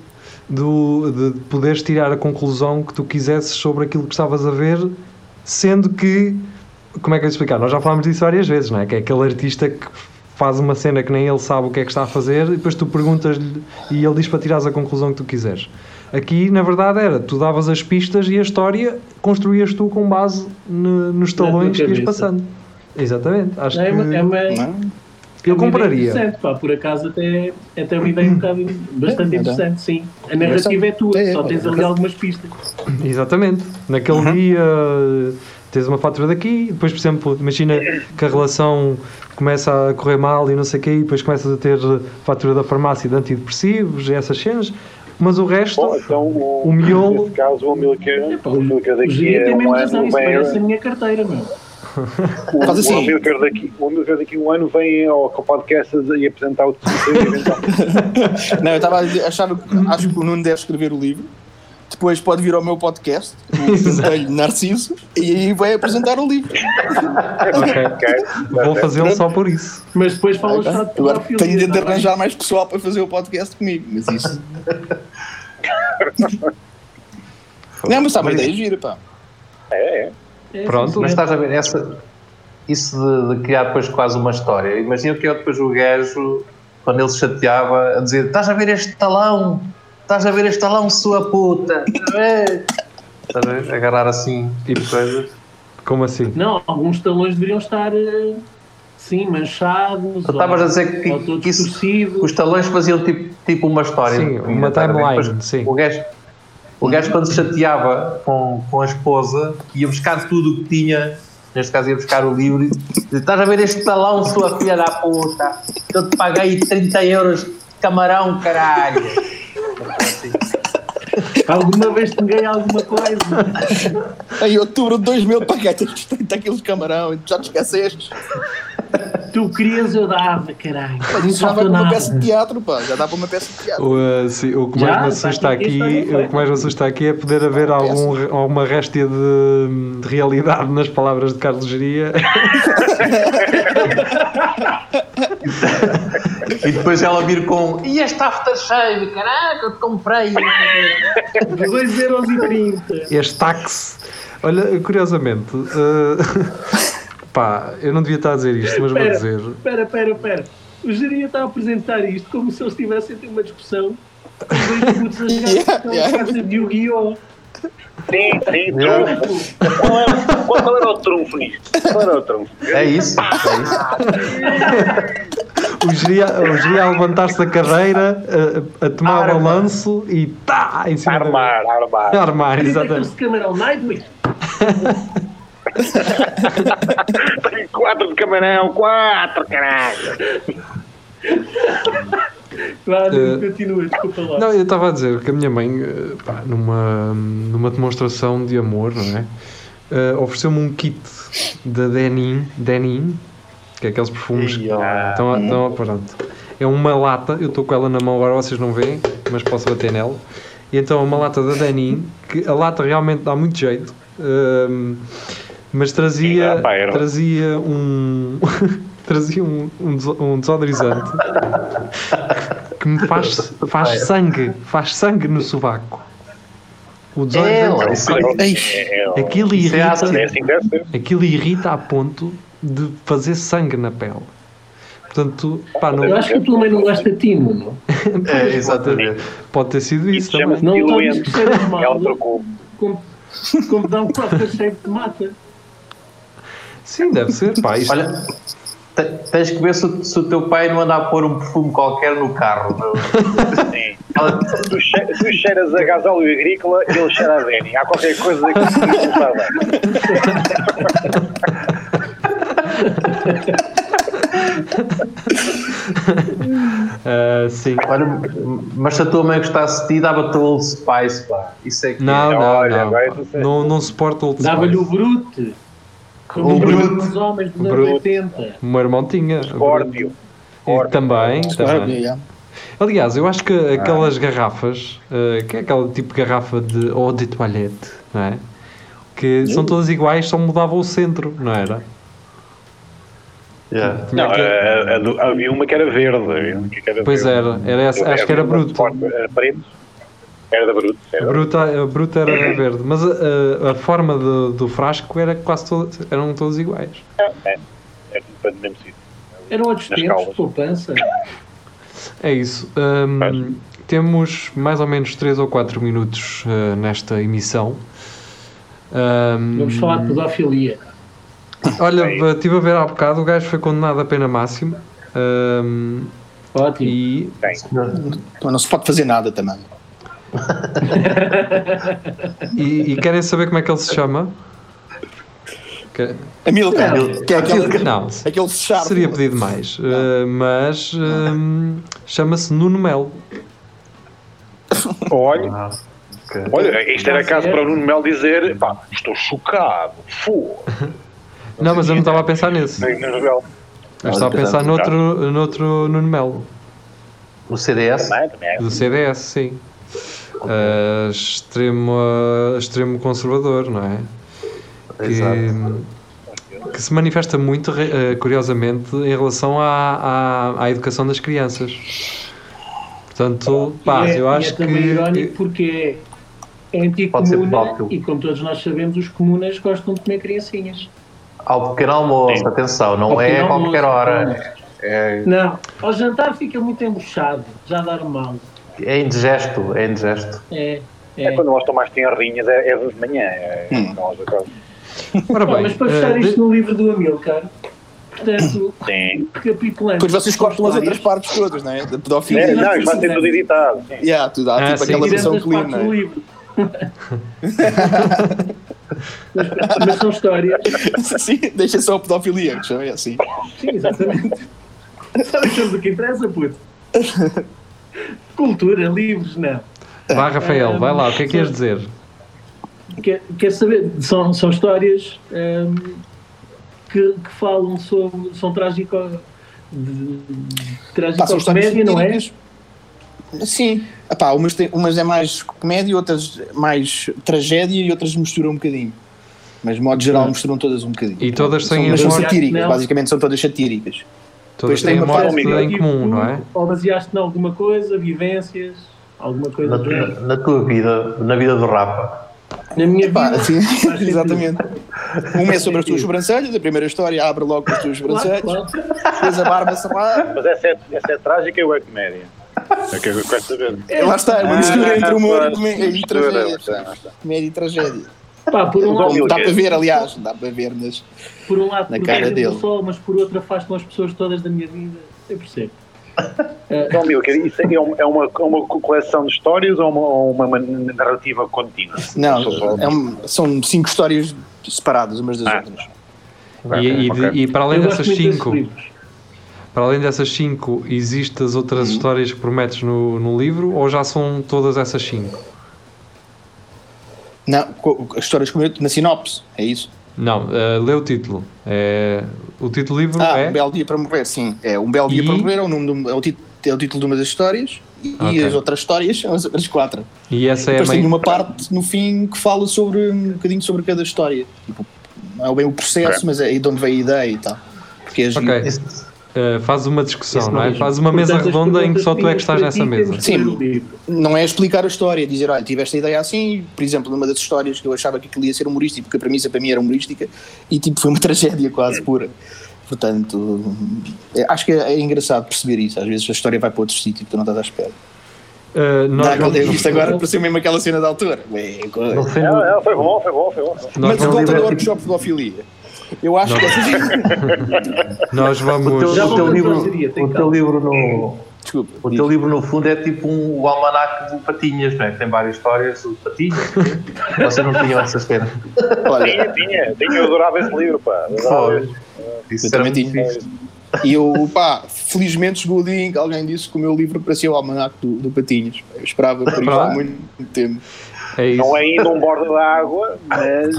do, de poderes tirar a conclusão que tu quisesses sobre aquilo que estavas a ver, sendo que. Como é que eu ia explicar? Nós já falámos disso várias vezes, não é? Que é aquele artista que faz uma cena que nem ele sabe o que é que está a fazer e depois tu perguntas-lhe e ele diz para tirares a conclusão que tu quiseres. Aqui, na verdade, era tu davas as pistas e a história construías tu com base ne- nos talões que ias passando. Exatamente. Acho É uma, que é uma, Não? é uma ideia compraria. interessante, pá, por acaso até, até uma ideia um bocado bastante É, é. interessante, sim. A narrativa é tua, É, só é, tens é. ali algumas pistas. Exatamente. Naquele dia tens uma fatura daqui, depois, por exemplo, imagina que a relação começa a correr mal e não sei o quê, e depois começas a ter fatura da farmácia de antidepressivos e essas cenas, mas o resto, Bom, então, o, O miolo- Nesse caso, o Epá, o Amilcar O daqui Gia é tem um mesmo ano razão, isso parece a minha carteira, meu. O, Faz assim. o daqui, o daqui um ano vem ao, ao podcast e apresentar o. Não, eu estava a dizer, achava, que- acho que o Nuno deve escrever o livro. Depois pode vir ao meu podcast, o Narciso, e aí vai apresentar o livro. ok, Ok, vou fazê-lo só por isso. Mas depois falas só de Agora tenho de bem? arranjar mais pessoal para fazer o podcast comigo, mas isso. Não, mas está uma ideia gira, pá. é, é. É, Pronto. Mas estás a ver, essa, isso de, de criar depois quase uma história. Imagina que eu depois o gajo, quando ele se chateava, a dizer: Estás a ver este talão? Estás a ver este talão, sua puta? Estás a ver? Agarrar assim E- coisas. Como assim? Não, alguns talões deveriam estar, eh, sim, manchados. Tu estavas a dizer que, todos que isso, torcidos. os talões faziam tipo, tipo uma história. Sim, uma timeline. O gajo, o gajo quando se chateava com, com a esposa, ia buscar tudo o que tinha, neste caso ia buscar o livro, e dizia, estás a ver este talão, sua filha da puta, eu te paguei 30 euros de camarão, caralho. Alguma vez te ganhei alguma coisa? Em outubro de 2000 paquetes de 30 quilos de camarão, já te esqueceste? Tu querias, eu dava, caralho. Isso já dá para uma peça de teatro, pá. Já dá para uma peça de teatro. O, uh, sim, o que Já, mais me está assusta aqui, o que mais me assusta aqui é poder haver algum, alguma réstia de, de realidade nas palavras de Carlos Geria. E depois ela vir com e este aftershave, caraca, eu te comprei. 2,30€. Este táxi. Olha, curiosamente, uh, pá, eu não devia estar a dizer isto, mas vou Espera, dizer. espera, espera, espera. O Geria está a apresentar isto como se eles estivessem a ter uma discussão. com dois putos a jogar Yeah, carta de Yu-Gi-Oh! Sim, sim, trunfo. Qual era, qual, qual era o trunfo nisto? Qual era o trunfo? É isso, é isso. O Geria, a levantar-se da cadeira, a, a tomar Arma. balanço e tá em cima da- Armar, armar. Armar, Aqueles exatamente. de camarão Nightwing. Tenho quatro de camarão, quatro, caralho. Claro, Eh, continua, desculpa lá. Não, eu estava a dizer que a minha mãe, eh, pá, numa, numa demonstração de amor, não é? Eh, Ofereceu-me um kit da Denim, Denim, que é aqueles perfumes que Ih, ó. estão, estão, pronto. É uma lata, eu estou com ela na mão agora, vocês não veem, mas posso bater nela. E então é uma lata da Denim, que a lata realmente dá muito jeito, ehm, mas trazia, a trazia um. trazia um, um, deso- um desodorizante que me faz, faz sangue, faz sangue no sovaco. O desodorizante, É, é, aquilo é irrita, ácido. é assim que deve ser. aquilo irrita a ponto de fazer sangue na pele. Portanto, pá, não, Eu acho que a tua mãe não gosta de ti, não? É, exatamente. pode ter sido isso Isso também. Não que cheiras mal. Ela trocou. Como, como dá um aftershave que te mata. Sim, deve ser. Pá, isto, Olha, te- tens que ver se, o- se o teu pai não anda a pôr um perfume qualquer no carro. meu. Sim. Tu, che tu cheiras a gasóleo agrícola e ele cheira a Deni. Há qualquer coisa que não está bem. ah, sim. Olha, mas se a tua mãe gostasse de ti, dava-te Old Spice, pá. Isso é que Não, não, Olha, não. agora tu sei. Não, não suporto Old Dava-lhe o Spice. Brute. Como O Brute. os homens dos O anos Brute. 80. O meu irmão tinha. Scorpio. E também, também. Yeah. Aliás, eu acho que aquelas garrafas, eh, que é aquele tipo de garrafa de eau de toilette, não é? Que são todas iguais, só mudava o centro, não era? Yeah. Tinha Não, aquele- a- a do- havia uma que era verde. Uma que era Pois verde. era, era essa, acho que era bruto. forte, Era preto. Era da Bruto. A Era bruta, a bruta era verde, mas a, a- a forma do, do frasco era quase todas, eram todas iguais. É, é, é mesmo sítio. Eram outros tempos poupança. É isso. Faz. temos mais ou menos 3 ou 4 minutos eh, nesta emissão. Hum, Vamos falar de pedofilia. Olha, É estive a ver há bocado, o gajo foi condenado a pena máxima. hum, Ótimo. e Então não se pode fazer nada também. E, e querem saber como é que ele se chama? Que- Amilcar, que é aquele, Não, aquele fechado. seria pedido mais. Uh, mas hum, chama-se Nuno Melo. Olha, Ah, olha, isto era caso para o Nuno Melo dizer: pá, estou chocado. Fu. Não, mas eu não estava a pensar novela. Eu estava a pensar noutro, noutro Nuno Melo, O CDS? É. do CDS, sim. Uh, extremo, uh, extremo conservador, não é? Exato. Que, que se manifesta muito, uh, curiosamente, em relação à, à, à educação das crianças. Portanto, pá, é, eu e acho é também que. irónico porque é anticomuna e como todos nós sabemos, os comunas gostam de comer criancinhas. Ao pequeno almoço, Sim. atenção, não Ao é a qualquer almoço, hora. É, Não, ao jantar fica muito embuchado, já dar mal. é indigesto, é indigesto. É, É é. quando estão mais tenrinhas, é, é de manhã. É, não, as outras- Ora Bom, bem, mas para fechar uh, isto de- no livro do Amilcar, portanto, recapitulando. Depois vocês cortam as outras partes todas, não é? Da É, pedofilia. não, isto vai ser tudo editado. Sim. Yeah, tudo, há Ah, tipo sim. aquela versão clean, não do é? livro. mas, são histórias. Sim, deixa só a pedofilia, que chama é assim. Sim, exatamente. Só deixamos o que interessa, puto. Cultura, livros, não. Vá, Rafael, vai lá, o que é que ias Sim. dizer? Quer, quer saber? São, são histórias ehm, que, que falam sobre. são trágico. de, de Pá, são histórias comédia, não é? satíricas. Sim. Epá, umas, tem- umas é mais comédia, outras mais tragédia e outras misturam um bocadinho. Mas, de modo geral, misturam todas um bocadinho. E todas São, têm mas são satíricas, Não. basicamente são todas satíricas. todas Depois têm uma parte- em comum, não é? Ou baseaste em alguma coisa, vivências, alguma coisa. Na, na tua vida, na vida do Rapa. Na minha Pá, vida. sim, exatamente. Uma é sobre as tuas sobrancelhas, a primeira história abre logo com as tuas Claro, sobrancelhas, claro. depois a barba se lá. Mas essa é, essa é trágica ou é comédia? É que eu quero saber. Lá está, uma mistura entre humor e, comédia- e tragédia. lá está. Comédia e tragédia. Pá, por um lado, dá para ver, aliás, dá para ver nas. por um lado na protege cara do dele. sol, mas por outro afastam as pessoas todas da minha vida. Eu percebo. Então, Milka, isso é uma, é uma, uma coleção de histórias ou uma, uma narrativa contínua? Não, é um- são cinco histórias separadas umas das Ah. outras. E, e de- Ok. e para além dessas cinco. Para além dessas cinco, existem as Uhum. outras histórias que prometes no, no livro ou já são todas essas cinco? Não, as histórias como eu, na sinopse, é isso? Não, eh, lê o título. É, o título do livro Ah, é. Um Belo Dia para Morrer, sim. É Um Belo Dia E? para Morrer é o, nome do- é o título, é o título de uma das histórias e, e Ok. as outras histórias são as outras quatro. E essa é a Depois tem mãe. uma parte no fim que fala sobre um bocadinho sobre cada história. Tipo, não é bem o processo, Ok. mas é aí de onde veio a ideia e tal. Porque é giro. Eh, faz uma discussão, Isso não é? mesmo. Faz uma mesa Portanto, as redonda em que só tu é que estás nessa mesa. Sim. o não é explicar a história, dizer, olha, tiveste a ideia assim, por exemplo, numa das histórias que eu achava que aquilo ia ser humorístico, porque a premissa para mim era humorística, e tipo, foi uma tragédia quase pura. Portanto, é- acho que é, é engraçado perceber isso. Às vezes a história vai para outro sítio que tu não estás à espera. Eh, nós Dá vamos- isto agora pareceu mesmo aquela cena da. Ué, coisa. Não Não, foi bom, foi bom, foi bom. Mas vamos- volta do é workshop de pedofilia. Eu acho que essa... nós o vamos. teu, Já o teu livro, seria, o teu livro no, Desculpa. o teu livro no fundo é tipo um, o almanac do Patinhas, não é? Tem várias histórias do Patinhas. Vocês não tinham essas cenas. Olha, Tinha, tinha, tinha, eu adorava esse livro, pá. Adorava. Isso Eu também tinha. e eu, pá, felizmente chegou o dia em que alguém disse que o meu livro parecia o almanac do, do Patinhas. Eu esperava por isso há muito tempo. É isso. Não é ainda um borda d'água, mas.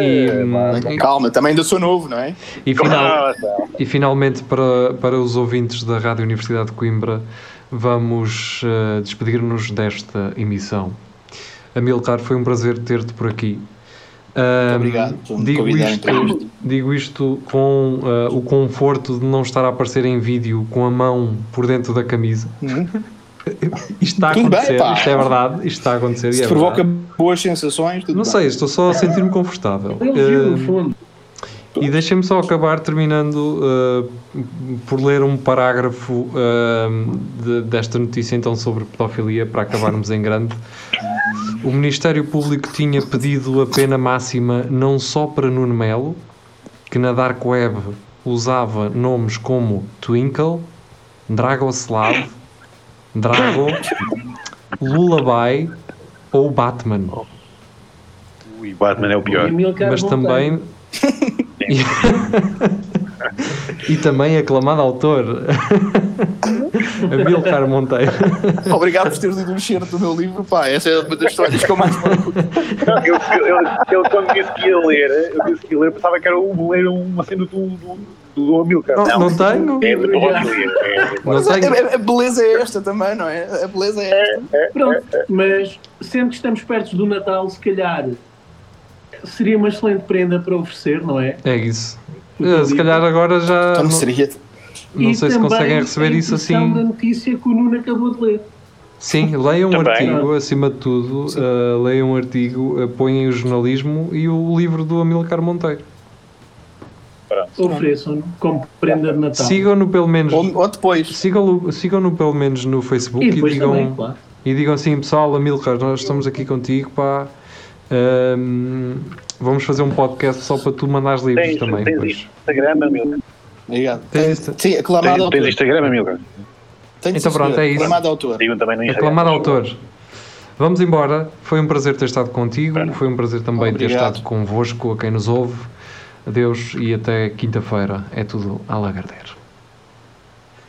E, eh, hum, Então, Calma, também ainda sou novo, não é? e, final, e finalmente, para, para os ouvintes da Rádio Universidade de Coimbra, vamos eh, despedir-nos desta emissão. Amilcar, foi um prazer ter-te por aqui. Ahm, obrigado por digo, isto, digo isto com ah, o conforto de não estar a aparecer em vídeo com a mão por dentro da camisa. Uhum. Isto está a Tudo bem, acontecer, pá. isto é verdade, isto está a acontecer e Se é provoca verdade. boas sensações, tudo Não bem. sei, estou só a sentir-me confortável. Eu elogio, no Ah, fundo. e deixem-me só acabar terminando uh, por ler um parágrafo uh, de- desta notícia então sobre pedofilia para acabarmos em grande. O Ministério Público tinha pedido a pena máxima não só para Nuno Melo, que na Dark Web usava nomes como Twinkle, Dragoslav, Drago, Lullaby ou Batman. Ui, Batman é o pior. Mas também e também aclamado autor Amilcar Monteiro Obrigado por teres lido o cheiro do meu livro, pá. Essa é uma das histórias que eu mais eu, eu, eu, quando disse que ia ler, eu disse que ia ler, pensava que era um, ler uma cena do, do, do, Amilcar. não, não tenho É. É, não Mas a, a- a beleza é esta também, não é? A beleza é esta. Pronto, mas sendo que estamos perto do Natal, se calhar seria uma excelente prenda para oferecer, não é? é isso Eh, se calhar agora já Então não não, seria. não E sei se conseguem receber isso impressão da assim notícia que o Nuno acabou de ler. sim, leiam um artigo acima de tudo eh, leiam um artigo apoiem o jornalismo e o livro do Amilcar Monteiro Ofereçam como prenda de Natal. sigam-no pelo menos Ou, ou depois. sigam-no sigam pelo menos no Facebook e e, digam também, claro. E digam assim, pessoal, Amilcar, nós estamos aqui contigo, pá. Ahm, vamos fazer um podcast só para tu mandares livros Tens, também. tens depois. Instagram, Amilcar. Obrigado. Tens? Sim, aclamado Tens, autor. tens Instagram, Amilcar. Então pronto, é isso. Aclamado autor. Digam também no Instagram. Aclamado autor. Vamos embora. Foi um prazer ter estado contigo. Foi um prazer também ter Obrigado. estado convosco, a quem nos ouve. Adeus e até quinta-feira. É tudo a Lagardère.